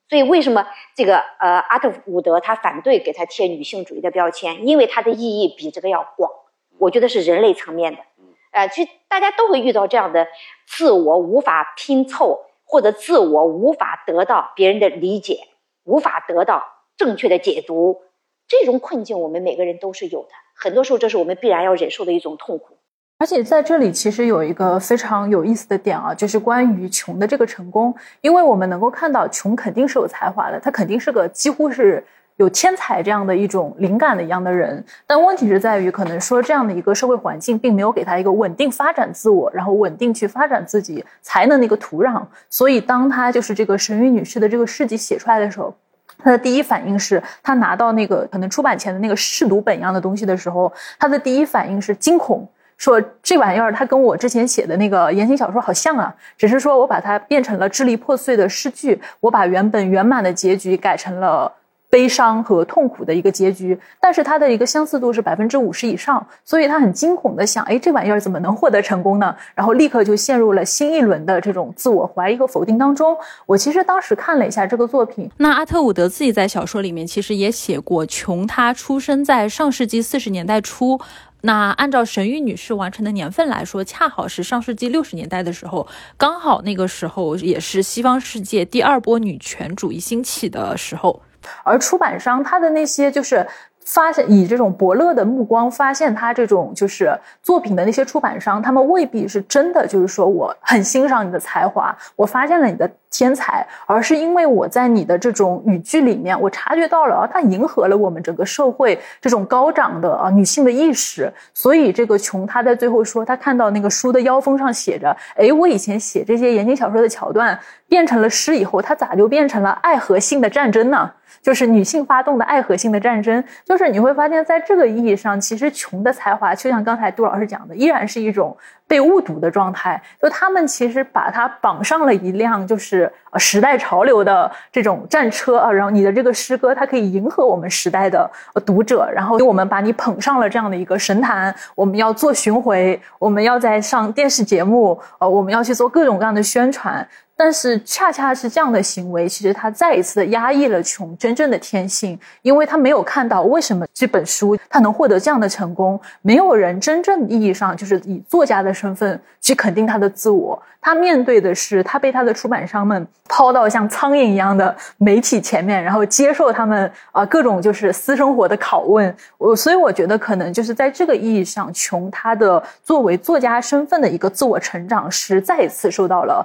所以为什么这个呃阿特伍德他反对给她贴女性主义的标签？因为它的意义比这个要广。我觉得是人类层面的，呃，其实大家都会遇到这样的自我无法拼凑，或者自我无法得到别人的理解，无法得到正确的解读，这种困境我们每个人都是有的。很多时候，这是我们必然要忍受的一种痛苦。而且在这里，其实有一个非常有意思的点啊，就是关于穷的这个成功，因为我们能够看到穷肯定是有才华的，他肯定是个几乎是。有天才这样的一种灵感的一样的人，但问题是在于，可能说这样的一个社会环境，并没有给他一个稳定发展自我，然后稳定去发展自己才能的一个土壤。所以，当他就是这个神谕女士的这个事迹写出来的时候，他的第一反应是他拿到那个可能出版前的那个试读本一样的东西的时候，他的第一反应是惊恐。说这玩意儿它跟我之前写的那个言情小说好像啊，只是说我把它变成了支离破碎的诗句，我把原本圆满的结局改成了。悲伤和痛苦的一个结局，但是它的一个相似度是百分之五十以上，所以他很惊恐的想：哎，这玩意儿怎么能获得成功呢？然后立刻就陷入了新一轮的这种自我怀疑和否定当中。我其实当时看了一下这个作品，那阿特伍德自己在小说里面其实也写过，琼她出生在上世纪四十年代初，那按照神谕女士完成的年份来说，恰好是上世纪六十年代的时候，刚好那个时候也是西方世界第二波女权主义兴起的时候。而出版商他的那些就是发现以这种伯乐的目光发现他这种就是作品的那些出版商，他们未必是真的就是说我很欣赏你的才华，我发现了你的天才，而是因为我在你的这种语句里面，我察觉到了啊，它迎合了我们整个社会这种高涨的啊女性的意识，所以这个琼他在最后说，他看到那个书的腰封上写着，哎，我以前写这些言情小说的桥段变成了诗以后，它咋就变成了爱和性的战争呢？就是女性发动的爱和性的战争，就是你会发现在这个意义上，其实穷的才华就像刚才杜老师讲的，依然是一种被误读的状态。就他们其实把它绑上了一辆就是呃时代潮流的这种战车啊，然后你的这个诗歌它可以迎合我们时代的读者，然后给我们把你捧上了这样的一个神坛，我们要做巡回，我们要在上电视节目，呃，我们要去做各种各样的宣传。但是恰恰是这样的行为，其实他再一次的压抑了琼真正的天性，因为他没有看到为什么这本书他能获得这样的成功。没有人真正意义上就是以作家的身份去肯定他的自我，他面对的是他被他的出版商们抛到像苍蝇一样的媒体前面，然后接受他们啊各种就是私生活的拷问。我所以我觉得可能就是在这个意义上，琼他的作为作家身份的一个自我成长是再一次受到了。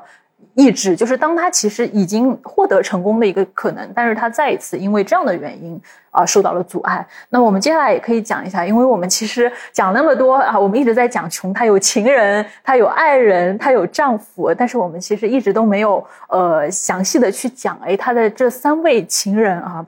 意志就是当他其实已经获得成功的一个可能，但是他再一次因为这样的原因啊受到了阻碍。那我们接下来也可以讲一下，因为我们其实讲那么多啊，我们一直在讲穷，他有情人，他有爱人，他有丈夫，但是我们其实一直都没有呃详细的去讲，哎，他的这三位情人啊。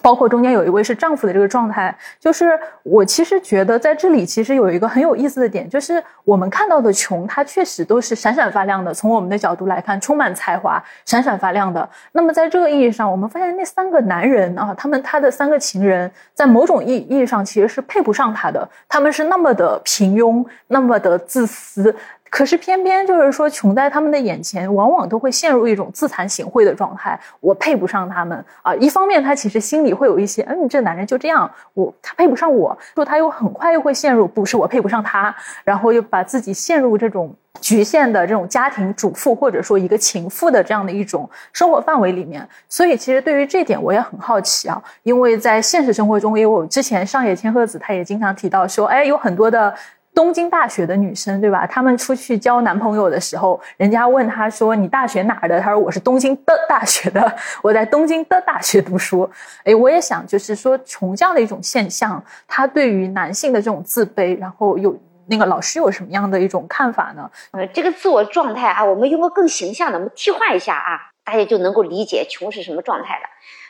包括中间有一位是丈夫的这个状态，就是我其实觉得在这里其实有一个很有意思的点，就是我们看到的琼，她确实都是闪闪发亮的。从我们的角度来看，充满才华、闪闪发亮的。那么在这个意义上，我们发现那三个男人啊，他们他的三个情人，在某种意意义上其实是配不上他的，他们是那么的平庸，那么的自私。可是偏偏就是说，穷在他们的眼前，往往都会陷入一种自惭形秽的状态。我配不上他们啊！一方面，他其实心里会有一些，嗯，这男人就这样，我他配不上我。说他又很快又会陷入，不是我配不上他，然后又把自己陷入这种局限的这种家庭主妇或者说一个情妇的这样的一种生活范围里面。所以，其实对于这点我也很好奇啊，因为在现实生活中，因为我之前上野千鹤子他也经常提到说，哎，有很多的。东京大学的女生，对吧？她们出去交男朋友的时候，人家问她说：“你大学哪儿的？”她说：“我是东京的大学的，[LAUGHS] 我在东京的大学读书。”哎，我也想，就是说，从这样的一种现象，她对于男性的这种自卑，然后有那个老师有什么样的一种看法呢？呃，这个自我状态啊，我们用个更形象的，我们替换一下啊，大家就能够理解穷是什么状态了。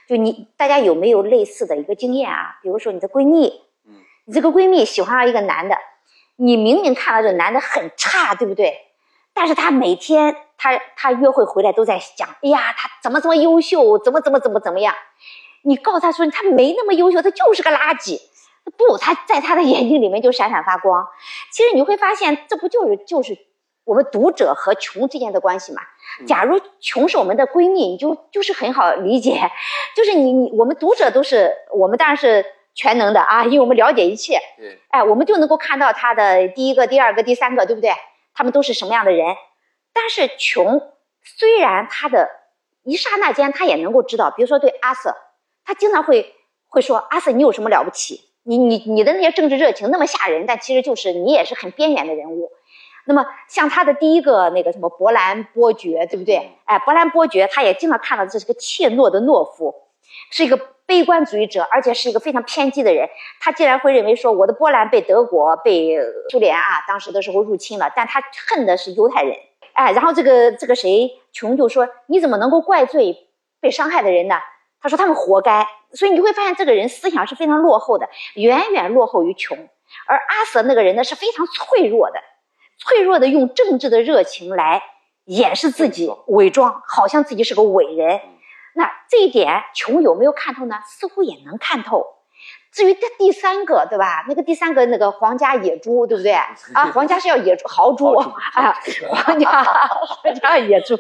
就你大家有没有类似的一个经验啊？比如说你的闺蜜，嗯，你这个闺蜜喜欢上一个男的。你明明看到这男的很差，对不对？但是他每天他他约会回来都在讲，哎呀，他怎么这么优秀，怎么怎么怎么怎么样？你告诉他说他没那么优秀，他就是个垃圾。不，他在他的眼睛里面就闪闪发光。其实你会发现，这不就是就是我们读者和穷之间的关系嘛？假如穷是我们的闺蜜，你就就是很好理解，就是你你我们读者都是我们当然是。全能的啊，因为我们了解一切，对，哎，我们就能够看到他的第一个、第二个、第三个，对不对？他们都是什么样的人？但是穷虽然他的一刹那间他也能够知道，比如说对阿瑟，他经常会会说：“阿瑟，你有什么了不起？你你你的那些政治热情那么吓人，但其实就是你也是很边缘的人物。”那么像他的第一个那个什么伯兰伯爵，对不对？哎，伯兰伯爵他也经常看到这是个怯懦的懦夫，是一个。悲观主义者，而且是一个非常偏激的人。他竟然会认为说，我的波兰被德国、被苏联啊，当时的时候入侵了，但他恨的是犹太人。哎，然后这个这个谁琼就说，你怎么能够怪罪被伤害的人呢？他说他们活该。所以你会发现，这个人思想是非常落后的，远远落后于琼。而阿瑟那个人呢是非常脆弱的，脆弱的用政治的热情来掩饰自己，伪装好像自己是个伟人。那这一点穷有没有看透呢？似乎也能看透。至于这第三个，对吧？那个第三个那个皇家野猪，对不对？啊，皇家是要野猪豪猪啊，皇家皇家野猪，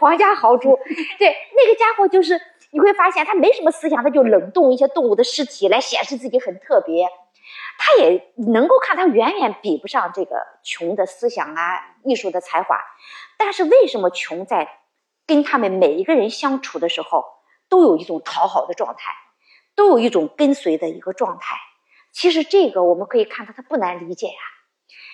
皇家豪猪。对，那个家伙就是你会发现他没什么思想，他就冷冻一些动物的尸体来显示自己很特别。他也能够看，他远远比不上这个穷的思想啊、艺术的才华。但是为什么穷在跟他们每一个人相处的时候，都有一种讨好的状态？都有一种跟随的一个状态，其实这个我们可以看到，它不难理解呀。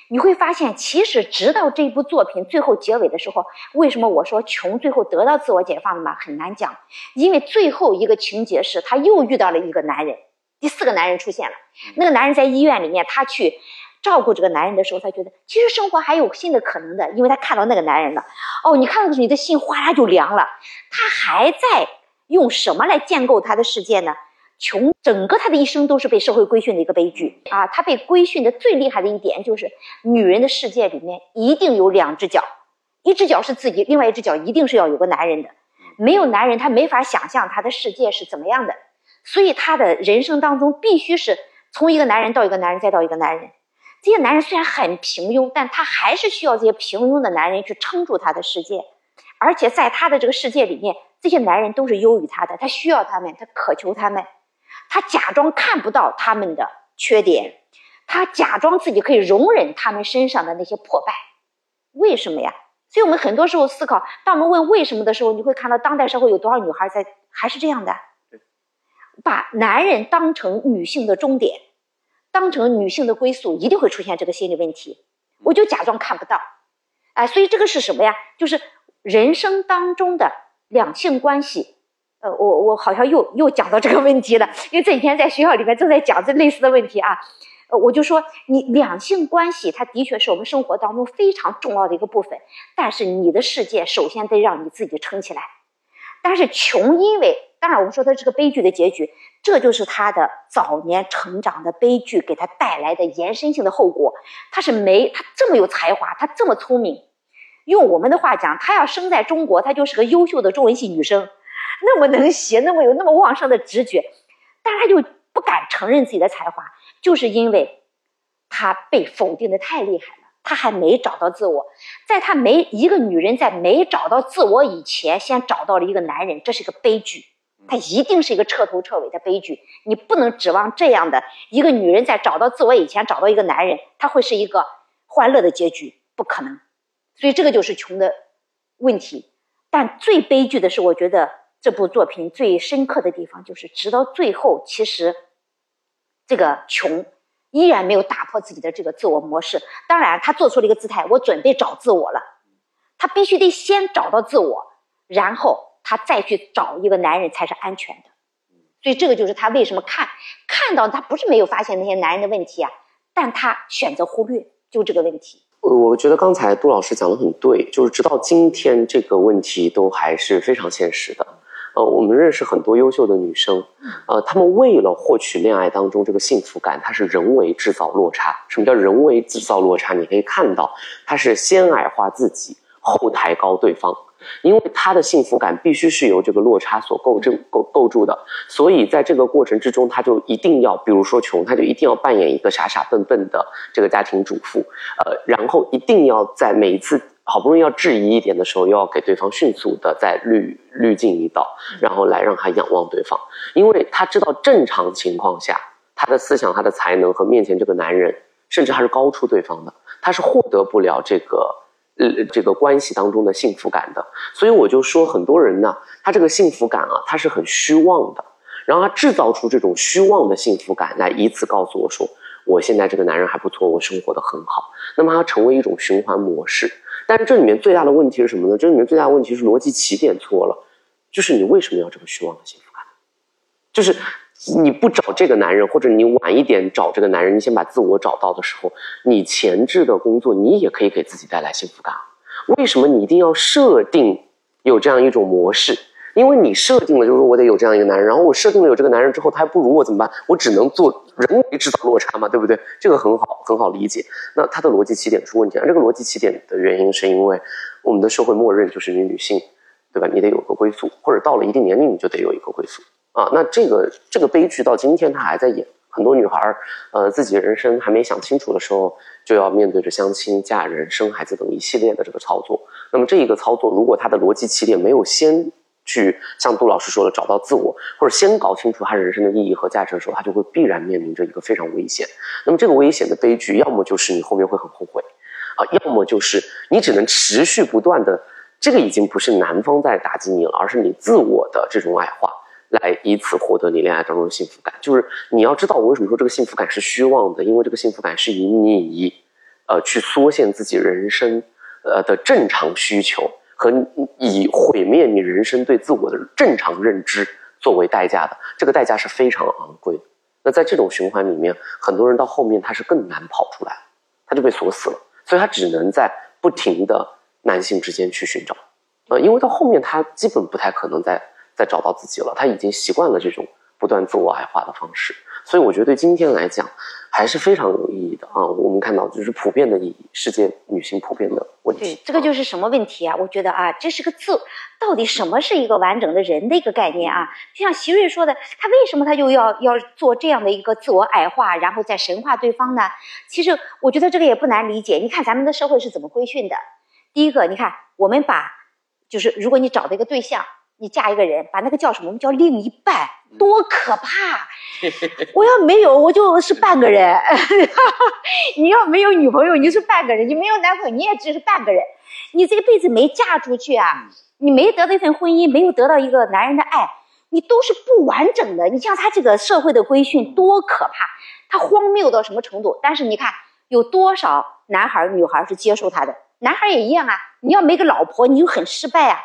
你会发现，其实直到这部作品最后结尾的时候，为什么我说琼最后得到自我解放了吗？很难讲，因为最后一个情节是他又遇到了一个男人，第四个男人出现了。那个男人在医院里面，他去照顾这个男人的时候，他觉得其实生活还有新的可能的，因为他看到那个男人了。哦，你看到的时候你的心哗啦就凉了。他还在用什么来建构他的世界呢？穷，整个他的一生都是被社会规训的一个悲剧啊！他被规训的最厉害的一点就是，女人的世界里面一定有两只脚，一只脚是自己，另外一只脚一定是要有个男人的。没有男人，他没法想象他的世界是怎么样的。所以他的人生当中必须是从一个男人到一个男人再到一个男人。这些男人虽然很平庸，但他还是需要这些平庸的男人去撑住他的世界。而且在他的这个世界里面，这些男人都是优于他的，他需要他们，他渴求他们。他假装看不到他们的缺点，他假装自己可以容忍他们身上的那些破败，为什么呀？所以我们很多时候思考，当我们问为什么的时候，你会看到当代社会有多少女孩在还是这样的，把男人当成女性的终点，当成女性的归宿，一定会出现这个心理问题。我就假装看不到，哎，所以这个是什么呀？就是人生当中的两性关系。呃，我我好像又又讲到这个问题了，因为这几天在学校里面正在讲这类似的问题啊。呃，我就说，你两性关系，它的确是我们生活当中非常重要的一个部分。但是你的世界首先得让你自己撑起来。但是穷，因为当然我们说它是个悲剧的结局，这就是他的早年成长的悲剧给他带来的延伸性的后果。他是没他这么有才华，他这么聪明，用我们的话讲，他要生在中国，他就是个优秀的中文系女生。那么能写，那么有那么旺盛的直觉，但是他就不敢承认自己的才华，就是因为他被否定的太厉害了。他还没找到自我，在他没一个女人在没找到自我以前，先找到了一个男人，这是个悲剧，他一定是一个彻头彻尾的悲剧。你不能指望这样的一个女人在找到自我以前找到一个男人，他会是一个欢乐的结局，不可能。所以这个就是穷的问题。但最悲剧的是，我觉得。这部作品最深刻的地方就是，直到最后，其实这个穷依然没有打破自己的这个自我模式。当然，他做出了一个姿态，我准备找自我了。他必须得先找到自我，然后他再去找一个男人才是安全的。所以，这个就是她为什么看看到她不是没有发现那些男人的问题啊，但她选择忽略，就这个问题。我觉得刚才杜老师讲的很对，就是直到今天这个问题都还是非常现实的。呃，我们认识很多优秀的女生，呃，她们为了获取恋爱当中这个幸福感，她是人为制造落差。什么叫人为制造落差？你可以看到，她是先矮化自己，后抬高对方，因为他的幸福感必须是由这个落差所构成、构构筑的。所以在这个过程之中，他就一定要，比如说穷，他就一定要扮演一个傻傻笨笨的这个家庭主妇，呃，然后一定要在每一次。好不容易要质疑一点的时候，又要给对方迅速的再滤滤镜一道，然后来让他仰望对方，因为他知道正常情况下，他的思想、他的才能和面前这个男人，甚至还是高出对方的，他是获得不了这个呃这个关系当中的幸福感的。所以我就说，很多人呢，他这个幸福感啊，他是很虚妄的，然后他制造出这种虚妄的幸福感，来以此告诉我说，我现在这个男人还不错，我生活的很好，那么他成为一种循环模式。但是这里面最大的问题是什么呢？这里面最大的问题是逻辑起点错了，就是你为什么要这么虚妄的幸福感？就是你不找这个男人，或者你晚一点找这个男人，你先把自我找到的时候，你前置的工作你也可以给自己带来幸福感。为什么你一定要设定有这样一种模式，因为你设定了，就是我得有这样一个男人，然后我设定了有这个男人之后，他还不如我怎么办？我只能做人为制造落差嘛，对不对？这个很好，很好理解。那他的逻辑起点出问题啊，这个逻辑起点的原因是因为我们的社会默认就是你女性，对吧？你得有个归宿，或者到了一定年龄你就得有一个归宿啊。那这个这个悲剧到今天他还在演，很多女孩儿，呃，自己人生还没想清楚的时候，就要面对着相亲、嫁人、生孩子等一系列的这个操作。那么这一个操作，如果他的逻辑起点没有先去像杜老师说的找到自我，或者先搞清楚他人生的意义和价值的时候，他就会必然面临着一个非常危险。那么这个危险的悲剧，要么就是你后面会很后悔，啊，要么就是你只能持续不断的，这个已经不是男方在打击你了，而是你自我的这种矮化，来以此获得你恋爱当中的幸福感。就是你要知道，我为什么说这个幸福感是虚妄的，因为这个幸福感是以你，呃，去缩限自己人生，呃的正常需求。和以毁灭你人生对自我的正常认知作为代价的，这个代价是非常昂贵的。那在这种循环里面，很多人到后面他是更难跑出来，他就被锁死了，所以他只能在不停的男性之间去寻找，呃，因为到后面他基本不太可能再再找到自己了，他已经习惯了这种不断自我矮化的方式。所以我觉得对今天来讲还是非常有意义的啊！我们看到就是普遍的意义，世界女性普遍的问题。对，这个就是什么问题啊？我觉得啊，这是个自，到底什么是一个完整的人的一个概念啊？就像席瑞说的，他为什么他就要要做这样的一个自我矮化，然后再神化对方呢？其实我觉得这个也不难理解。你看咱们的社会是怎么规训的？第一个，你看我们把，就是如果你找的一个对象。你嫁一个人，把那个叫什么？我们叫另一半，多可怕！[LAUGHS] 我要没有，我就是半个人。[LAUGHS] 你要没有女朋友，你是半个人；你没有男朋友，你也只是半个人。你这一辈子没嫁出去啊，你没得到一份婚姻，没有得到一个男人的爱，你都是不完整的。你像他这个社会的规训多可怕，他荒谬到什么程度？但是你看，有多少男孩女孩是接受他的？男孩也一样啊。你要没个老婆，你就很失败啊。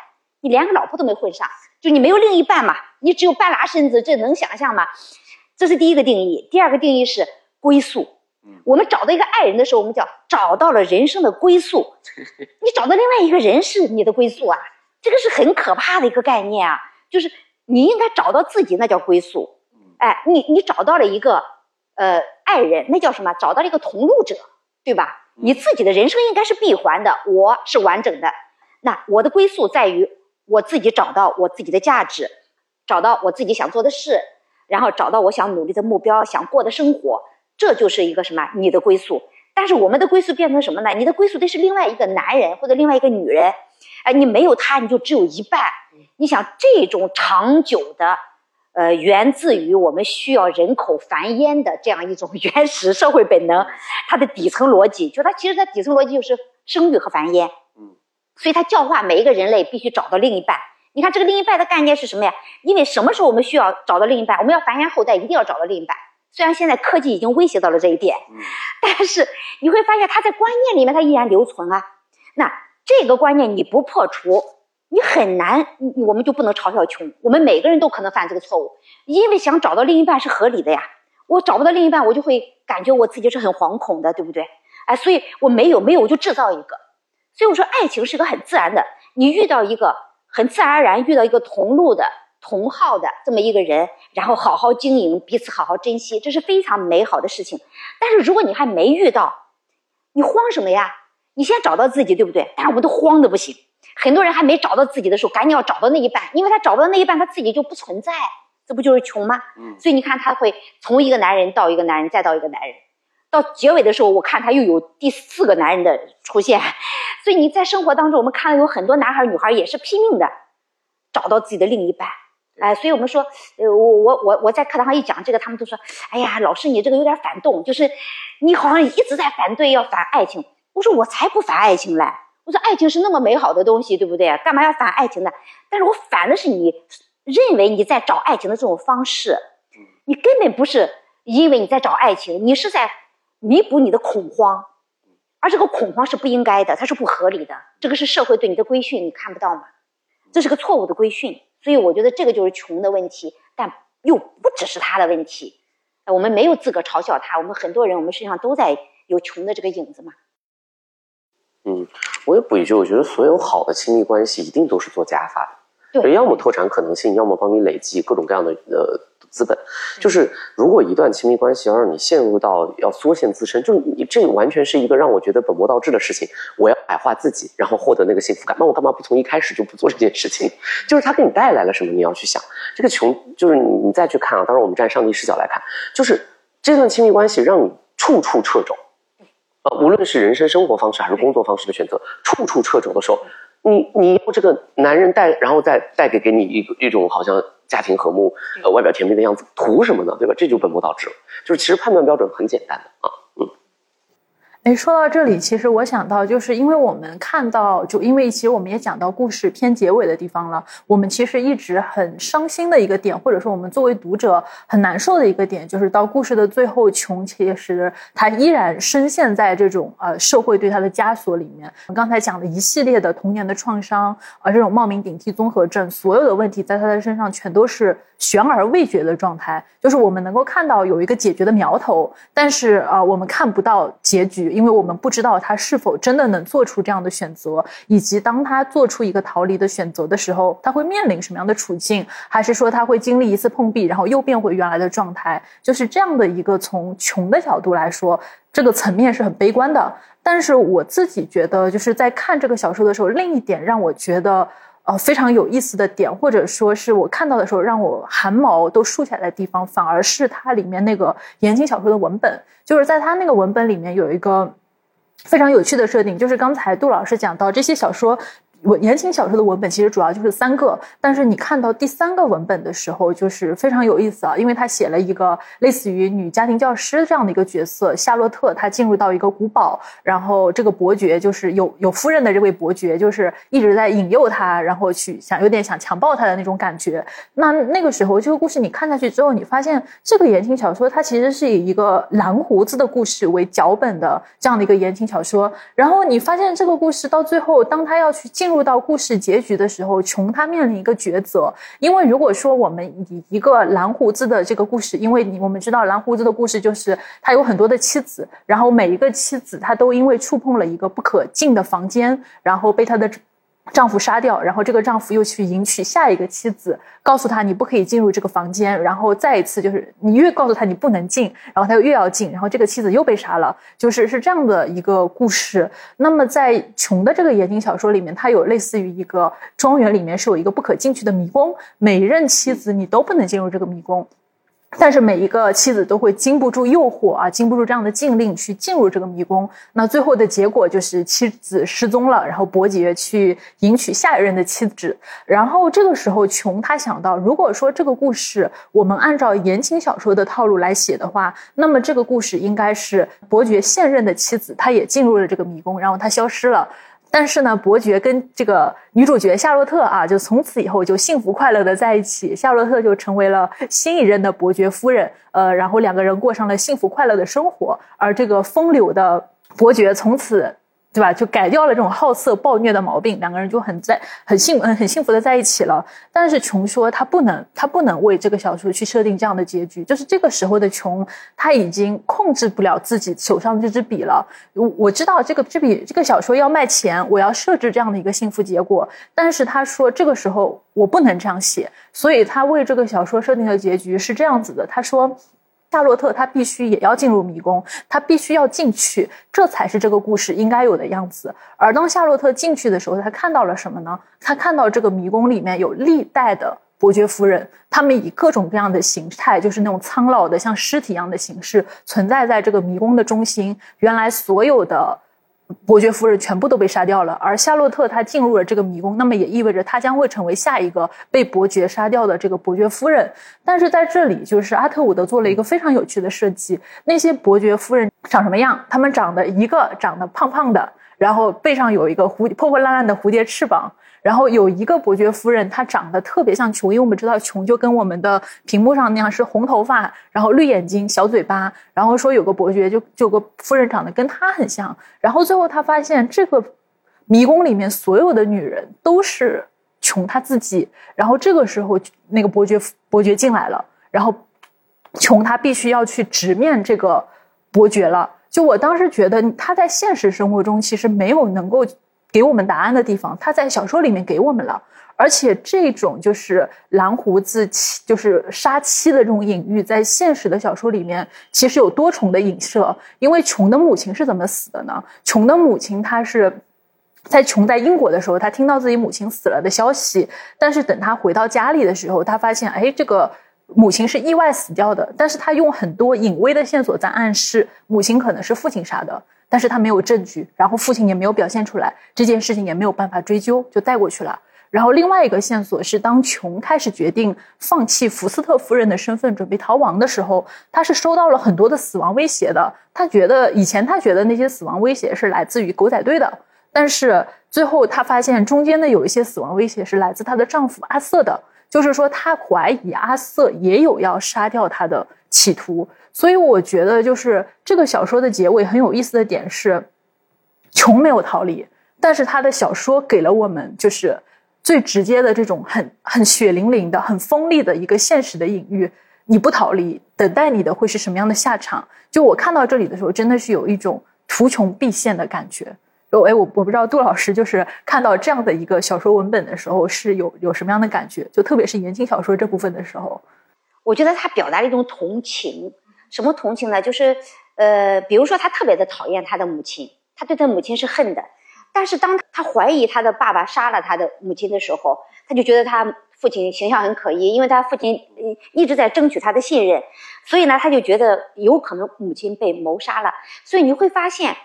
你连个老婆都没混上，就你没有另一半嘛？你只有半拉身子，这能想象吗？这是第一个定义。第二个定义是归宿。我们找到一个爱人的时候，我们叫找到了人生的归宿。[LAUGHS] 你找到另外一个人是你的归宿啊，这个是很可怕的一个概念啊。就是你应该找到自己，那叫归宿。哎，你你找到了一个呃爱人，那叫什么？找到了一个同路者，对吧？你自己的人生应该是闭环的，我是完整的。那我的归宿在于。我自己找到我自己的价值，找到我自己想做的事，然后找到我想努力的目标，想过的生活，这就是一个什么？你的归宿。但是我们的归宿变成什么呢？你的归宿得是另外一个男人或者另外一个女人，哎，你没有他，你就只有一半。你想这种长久的，呃，源自于我们需要人口繁衍的这样一种 [LAUGHS] 原始社会本能，它的底层逻辑，就它其实它底层逻辑就是生育和繁衍。所以，他教化每一个人类必须找到另一半。你看，这个另一半的概念是什么呀？因为什么时候我们需要找到另一半？我们要繁衍后代，一定要找到另一半。虽然现在科技已经威胁到了这一点，但是你会发现，他在观念里面他依然留存啊。那这个观念你不破除，你很难。我们就不能嘲笑穷。我们每个人都可能犯这个错误，因为想找到另一半是合理的呀。我找不到另一半，我就会感觉我自己是很惶恐的，对不对？哎，所以我没有，没有，我就制造一个。所以我说，爱情是个很自然的。你遇到一个很自然而然遇到一个同路的、同号的这么一个人，然后好好经营，彼此好好珍惜，这是非常美好的事情。但是如果你还没遇到，你慌什么呀？你先找到自己，对不对？但是我们都慌的不行。很多人还没找到自己的时候，赶紧要找到那一半，因为他找不到那一半，他自己就不存在，这不就是穷吗？嗯。所以你看，他会从一个男人到一个男人，再到一个男人。到结尾的时候，我看他又有第四个男人的出现，所以你在生活当中，我们看到有很多男孩女孩也是拼命的找到自己的另一半，哎，所以我们说，呃，我我我我在课堂上一讲这个，他们都说，哎呀，老师你这个有点反动，就是你好像一直在反对要反爱情。我说我才不反爱情嘞，我说爱情是那么美好的东西，对不对？干嘛要反爱情呢？但是我反的是你认为你在找爱情的这种方式，你根本不是因为你在找爱情，你是在。弥补你的恐慌，而这个恐慌是不应该的，它是不合理的。这个是社会对你的规训，你看不到吗？这是个错误的规训，所以我觉得这个就是穷的问题，但又不只是他的问题。我们没有资格嘲笑他，我们很多人，我们身上都在有穷的这个影子嘛。嗯，我也补一句，我觉得所有好的亲密关系一定都是做加法的。对要么拓展可能性，要么帮你累积各种各样的呃资本。就是如果一段亲密关系要让你陷入到要缩限自身，就是你这完全是一个让我觉得本末倒置的事情。我要矮化自己，然后获得那个幸福感，那我干嘛不从一开始就不做这件事情？[LAUGHS] 就是它给你带来了什么，你要去想。这个穷，就是你你再去看啊，当然我们站上帝视角来看，就是这段亲密关系让你处处掣肘。呃，无论是人生生活方式还是工作方式的选择，处处掣肘的时候，你你要这个男人带，然后再带给给你一个一种好像家庭和睦，呃，外表甜蜜的样子，图什么呢？对吧？这就本末倒置了。就是其实判断标准很简单的啊，嗯。哎，说到这里，其实我想到，就是因为我们看到，就因为其实我们也讲到故事偏结尾的地方了，我们其实一直很伤心的一个点，或者说我们作为读者很难受的一个点，就是到故事的最后，琼其实他依然深陷在这种呃社会对他的枷锁里面。我刚才讲的一系列的童年的创伤，啊，这种冒名顶替综合症，所有的问题在他的身上全都是悬而未决的状态，就是我们能够看到有一个解决的苗头，但是啊，我们看不到结局。因为我们不知道他是否真的能做出这样的选择，以及当他做出一个逃离的选择的时候，他会面临什么样的处境，还是说他会经历一次碰壁，然后又变回原来的状态？就是这样的一个从穷的角度来说，这个层面是很悲观的。但是我自己觉得，就是在看这个小说的时候，另一点让我觉得。呃，非常有意思的点，或者说是我看到的时候让我汗毛都竖起来的地方，反而是它里面那个言情小说的文本。就是在它那个文本里面有一个非常有趣的设定，就是刚才杜老师讲到这些小说。文言情小说的文本其实主要就是三个，但是你看到第三个文本的时候，就是非常有意思啊，因为他写了一个类似于女家庭教师这样的一个角色，夏洛特，她进入到一个古堡，然后这个伯爵就是有有夫人的这位伯爵，就是一直在引诱她，然后去想有点想强暴她的那种感觉。那那个时候，这个故事你看下去之后，你发现这个言情小说它其实是以一个蓝胡子的故事为脚本的这样的一个言情小说，然后你发现这个故事到最后，当他要去进。进入到故事结局的时候，琼他面临一个抉择，因为如果说我们以一个蓝胡子的这个故事，因为你我们知道蓝胡子的故事就是他有很多的妻子，然后每一个妻子他都因为触碰了一个不可进的房间，然后被他的。丈夫杀掉，然后这个丈夫又去迎娶下一个妻子，告诉他你不可以进入这个房间，然后再一次就是你越告诉他你不能进，然后他又越要进，然后这个妻子又被杀了，就是是这样的一个故事。那么在琼的这个言情小说里面，它有类似于一个庄园里面是有一个不可进去的迷宫，每一任妻子你都不能进入这个迷宫。但是每一个妻子都会经不住诱惑啊，经不住这样的禁令去进入这个迷宫。那最后的结果就是妻子失踪了，然后伯爵去迎娶下一任的妻子。然后这个时候，琼他想到，如果说这个故事我们按照言情小说的套路来写的话，那么这个故事应该是伯爵现任的妻子，她也进入了这个迷宫，然后她消失了。但是呢，伯爵跟这个女主角夏洛特啊，就从此以后就幸福快乐的在一起。夏洛特就成为了新一任的伯爵夫人，呃，然后两个人过上了幸福快乐的生活。而这个风流的伯爵从此。对吧？就改掉了这种好色暴虐的毛病，两个人就很在很幸嗯很幸福的在一起了。但是琼说他不能，他不能为这个小说去设定这样的结局。就是这个时候的琼，他已经控制不了自己手上这支笔了。我我知道这个这笔这个小说要卖钱，我要设置这样的一个幸福结果。但是他说这个时候我不能这样写，所以他为这个小说设定的结局是这样子的。他说。夏洛特他必须也要进入迷宫，他必须要进去，这才是这个故事应该有的样子。而当夏洛特进去的时候，他看到了什么呢？他看到这个迷宫里面有历代的伯爵夫人，他们以各种各样的形态，就是那种苍老的像尸体一样的形式，存在在这个迷宫的中心。原来所有的。伯爵夫人全部都被杀掉了，而夏洛特她进入了这个迷宫，那么也意味着她将会成为下一个被伯爵杀掉的这个伯爵夫人。但是在这里，就是阿特伍德做了一个非常有趣的设计。那些伯爵夫人长什么样？他们长得一个长得胖胖的，然后背上有一个蝴破破烂烂的蝴蝶翅膀。然后有一个伯爵夫人，她长得特别像琼，因为我们知道琼就跟我们的屏幕上那样是红头发，然后绿眼睛、小嘴巴。然后说有个伯爵就就有个夫人长得跟她很像。然后最后他发现这个迷宫里面所有的女人都是琼她自己。然后这个时候那个伯爵伯爵进来了，然后琼她必须要去直面这个伯爵了。就我当时觉得他在现实生活中其实没有能够。给我们答案的地方，他在小说里面给我们了。而且这种就是蓝胡子妻，就是杀妻的这种隐喻，在现实的小说里面其实有多重的影射。因为琼的母亲是怎么死的呢？琼的母亲她是在琼在英国的时候，他听到自己母亲死了的消息，但是等他回到家里的时候，他发现，哎，这个母亲是意外死掉的。但是他用很多隐微的线索在暗示母亲可能是父亲杀的，但是他没有证据，然后父亲也没有表现出来，这件事情也没有办法追究，就带过去了。然后另外一个线索是，当琼开始决定放弃福斯特夫人的身份，准备逃亡的时候，他是收到了很多的死亡威胁的。他觉得以前他觉得那些死亡威胁是来自于狗仔队的，但是最后他发现中间的有一些死亡威胁是来自她的丈夫阿瑟的，就是说他怀疑阿瑟也有要杀掉他的企图。所以我觉得，就是这个小说的结尾很有意思的点是，穷没有逃离，但是他的小说给了我们就是。最直接的这种很很血淋淋的、很锋利的一个现实的隐喻，你不逃离，等待你的会是什么样的下场？就我看到这里的时候，真的是有一种图穷匕现的感觉。就哎，我我不知道杜老师就是看到这样的一个小说文本的时候，是有有什么样的感觉？就特别是言情小说这部分的时候，我觉得他表达了一种同情。什么同情呢？就是呃，比如说他特别的讨厌他的母亲，他对他母亲是恨的。但是当他怀疑他的爸爸杀了他的母亲的时候，他就觉得他父亲形象很可疑，因为他父亲一直在争取他的信任，所以呢，他就觉得有可能母亲被谋杀了。所以你会发现，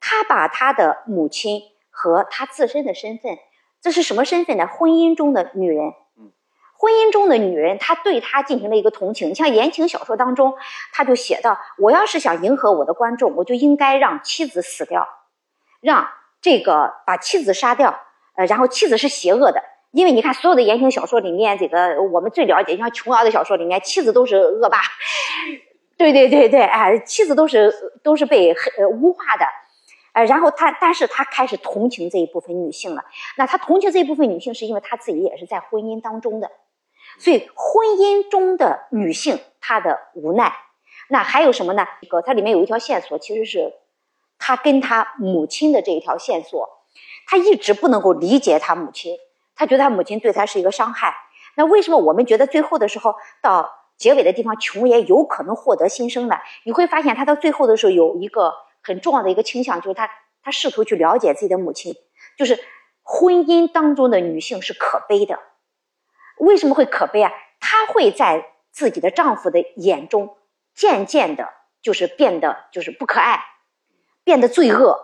他把他的母亲和他自身的身份，这是什么身份呢？婚姻中的女人。婚姻中的女人，她对他进行了一个同情。你像言情小说当中，他就写到：我要是想迎合我的观众，我就应该让妻子死掉，让。这个把妻子杀掉，呃，然后妻子是邪恶的，因为你看所有的言情小说里面，这个我们最了解，像琼瑶的小说里面，妻子都是恶霸，对对对对，哎，妻子都是都是被呃污化的，呃，然后他，但是他开始同情这一部分女性了。那他同情这一部分女性，是因为他自己也是在婚姻当中的，所以婚姻中的女性她的无奈。那还有什么呢？一个它里面有一条线索，其实是。他跟他母亲的这一条线索，他一直不能够理解他母亲，他觉得他母亲对他是一个伤害。那为什么我们觉得最后的时候到结尾的地方，琼也有可能获得新生呢？你会发现他到最后的时候有一个很重要的一个倾向，就是他他试图去了解自己的母亲，就是婚姻当中的女性是可悲的。为什么会可悲啊？她会在自己的丈夫的眼中渐渐的，就是变得就是不可爱。变得罪恶，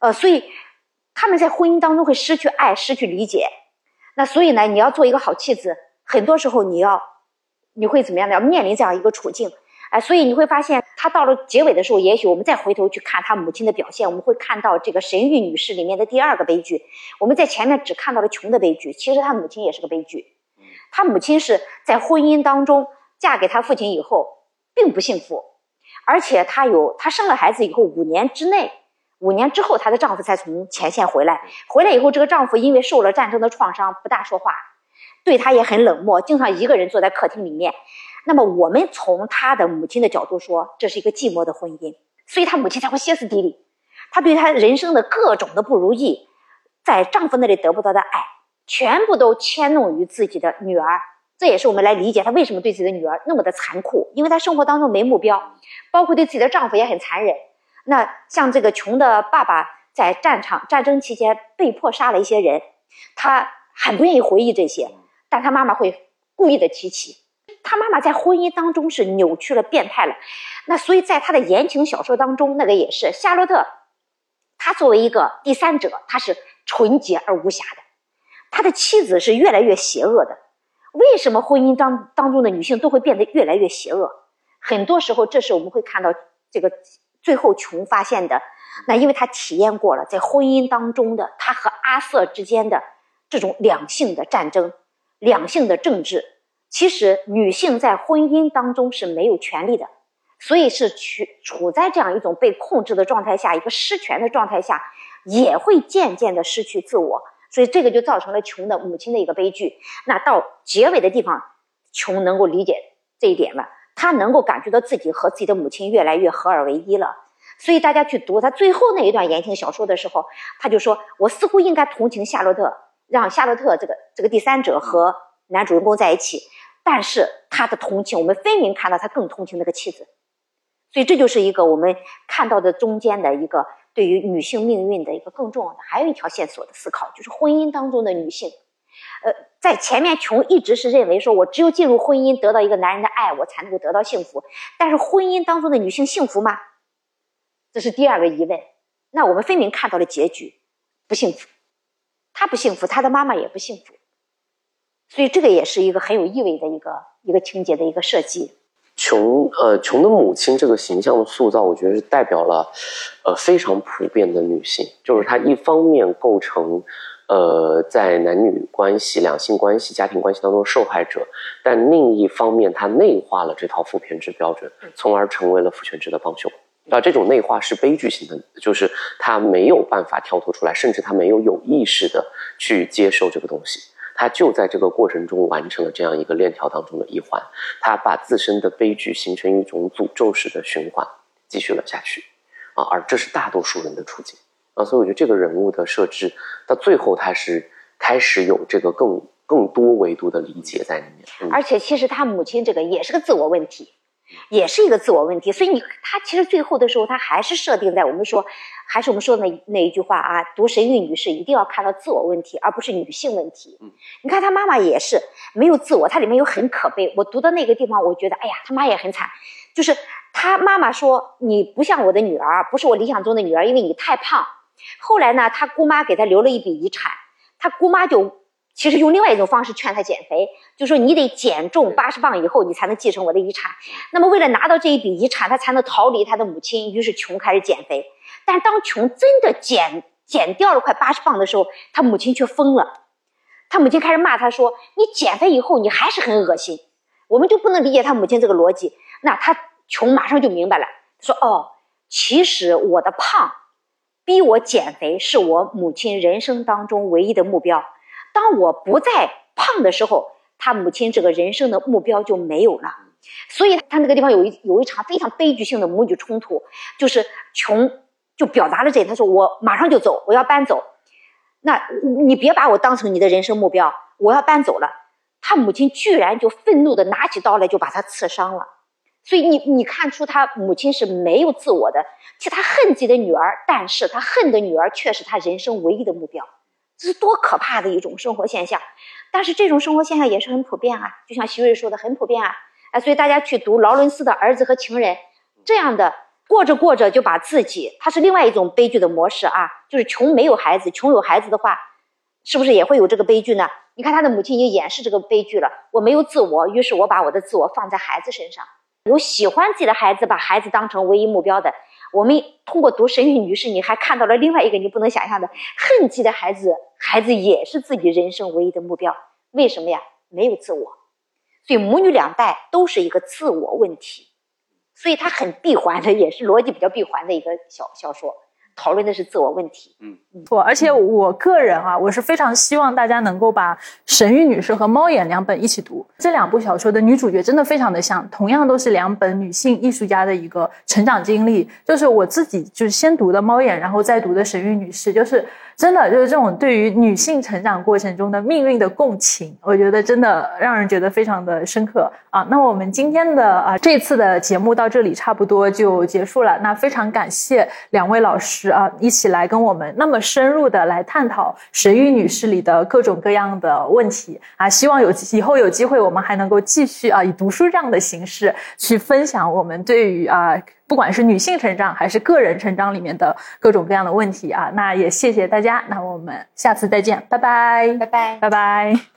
呃，所以他们在婚姻当中会失去爱，失去理解。那所以呢，你要做一个好妻子，很多时候你要，你会怎么样呢？要面临这样一个处境，哎，所以你会发现，他到了结尾的时候，也许我们再回头去看他母亲的表现，我们会看到这个神谕女士里面的第二个悲剧。我们在前面只看到了穷的悲剧，其实他母亲也是个悲剧。他母亲是在婚姻当中嫁给他父亲以后，并不幸福。而且她有，她生了孩子以后五年之内，五年之后她的丈夫才从前线回来。回来以后，这个丈夫因为受了战争的创伤，不大说话，对她也很冷漠，经常一个人坐在客厅里面。那么我们从她的母亲的角度说，这是一个寂寞的婚姻，所以她母亲才会歇斯底里。她对她人生的各种的不如意，在丈夫那里得不到的爱，全部都迁怒于自己的女儿。这也是我们来理解她为什么对自己的女儿那么的残酷，因为她生活当中没目标。包括对自己的丈夫也很残忍。那像这个穷的爸爸在战场战争期间被迫杀了一些人，他很不愿意回忆这些，但他妈妈会故意的提起。他妈妈在婚姻当中是扭曲了、变态了。那所以在他的言情小说当中，那个也是夏洛特，他作为一个第三者，他是纯洁而无瑕的。他的妻子是越来越邪恶的。为什么婚姻当当中的女性都会变得越来越邪恶？很多时候，这是我们会看到这个最后琼发现的。那因为他体验过了在婚姻当中的他和阿瑟之间的这种两性的战争、两性的政治。其实女性在婚姻当中是没有权利的，所以是处处在这样一种被控制的状态下，一个失权的状态下，也会渐渐的失去自我。所以这个就造成了琼的母亲的一个悲剧。那到结尾的地方，琼能够理解这一点了。他能够感觉到自己和自己的母亲越来越合二为一了，所以大家去读他最后那一段言情小说的时候，他就说：“我似乎应该同情夏洛特，让夏洛特这个这个第三者和男主人公在一起。但是他的同情，我们分明看到他更同情那个妻子。所以这就是一个我们看到的中间的一个对于女性命运的一个更重要的，还有一条线索的思考，就是婚姻当中的女性。呃，在前面琼一直是认为说，我只有进入婚姻，得到一个男人的爱，我才能够得到幸福。但是婚姻当中的女性幸福吗？这是第二个疑问。那我们分明看到了结局，不幸福，她不幸福，她的妈妈也不幸福。所以这个也是一个很有意味的一个一个情节的一个设计。琼呃，琼的母亲这个形象的塑造，我觉得是代表了呃非常普遍的女性，就是她一方面构成呃在男女关系、两性关系、家庭关系当中受害者，但另一方面她内化了这套父权制标准，从而成为了父权制的帮凶。啊，这种内化是悲剧性的，就是他没有办法跳脱出来，甚至他没有有意识的去接受这个东西，他就在这个过程中完成了这样一个链条当中的一环，他把自身的悲剧形成一种诅咒式的循环，继续了下去，啊，而这是大多数人的处境，啊，所以我觉得这个人物的设置到最后，他是开始有这个更更多维度的理解在里面，而且其实他母亲这个也是个自我问题。也是一个自我问题，所以你他其实最后的时候，他还是设定在我们说，还是我们说的那那一句话啊，读神韵女士一定要看到自我问题，而不是女性问题。嗯，你看他妈妈也是没有自我，它里面有很可悲。我读的那个地方，我觉得哎呀，他妈也很惨，就是他妈妈说你不像我的女儿，不是我理想中的女儿，因为你太胖。后来呢，他姑妈给他留了一笔遗产，他姑妈就。其实用另外一种方式劝他减肥，就说你得减重八十磅以后，你才能继承我的遗产。那么为了拿到这一笔遗产，他才能逃离他的母亲。于是琼开始减肥，但当琼真的减减掉了快八十磅的时候，他母亲却疯了。他母亲开始骂他说：“你减肥以后，你还是很恶心。”我们就不能理解他母亲这个逻辑。那他琼马上就明白了，说：“哦，其实我的胖，逼我减肥是我母亲人生当中唯一的目标。”当我不再胖的时候，他母亲这个人生的目标就没有了。所以他那个地方有一有一场非常悲剧性的母女冲突，就是穷就表达了这，他说我马上就走，我要搬走。那你别把我当成你的人生目标，我要搬走了。他母亲居然就愤怒的拿起刀来就把他刺伤了。所以你你看出他母亲是没有自我的，其实他恨自己的女儿，但是他恨的女儿却是他人生唯一的目标。这是多可怕的一种生活现象，但是这种生活现象也是很普遍啊，就像徐瑞说的，很普遍啊，哎，所以大家去读劳伦斯的《儿子和情人》这样的，过着过着就把自己，他是另外一种悲剧的模式啊，就是穷没有孩子，穷有孩子的话，是不是也会有这个悲剧呢？你看他的母亲已经掩饰这个悲剧了，我没有自我，于是我把我的自我放在孩子身上，有喜欢自己的孩子，把孩子当成唯一目标的。我们通过读神韵女士，你还看到了另外一个你不能想象的恨自己的孩子，孩子也是自己人生唯一的目标。为什么呀？没有自我，所以母女两代都是一个自我问题，所以它很闭环的，也是逻辑比较闭环的一个小小说。讨论的是自我问题，嗯，错。而且我个人啊，我是非常希望大家能够把《神谕女士》和《猫眼》两本一起读。这两部小说的女主角真的非常的像，同样都是两本女性艺术家的一个成长经历。就是我自己就是先读的《猫眼》，然后再读的《神谕女士》，就是。真的就是这种对于女性成长过程中的命运的共情，我觉得真的让人觉得非常的深刻啊。那我们今天的啊这次的节目到这里差不多就结束了。那非常感谢两位老师啊，一起来跟我们那么深入的来探讨《神谕女士》里的各种各样的问题啊。希望有以后有机会，我们还能够继续啊以读书这样的形式去分享我们对于啊。不管是女性成长还是个人成长里面的各种各样的问题啊，那也谢谢大家，那我们下次再见，拜拜，拜拜，拜拜。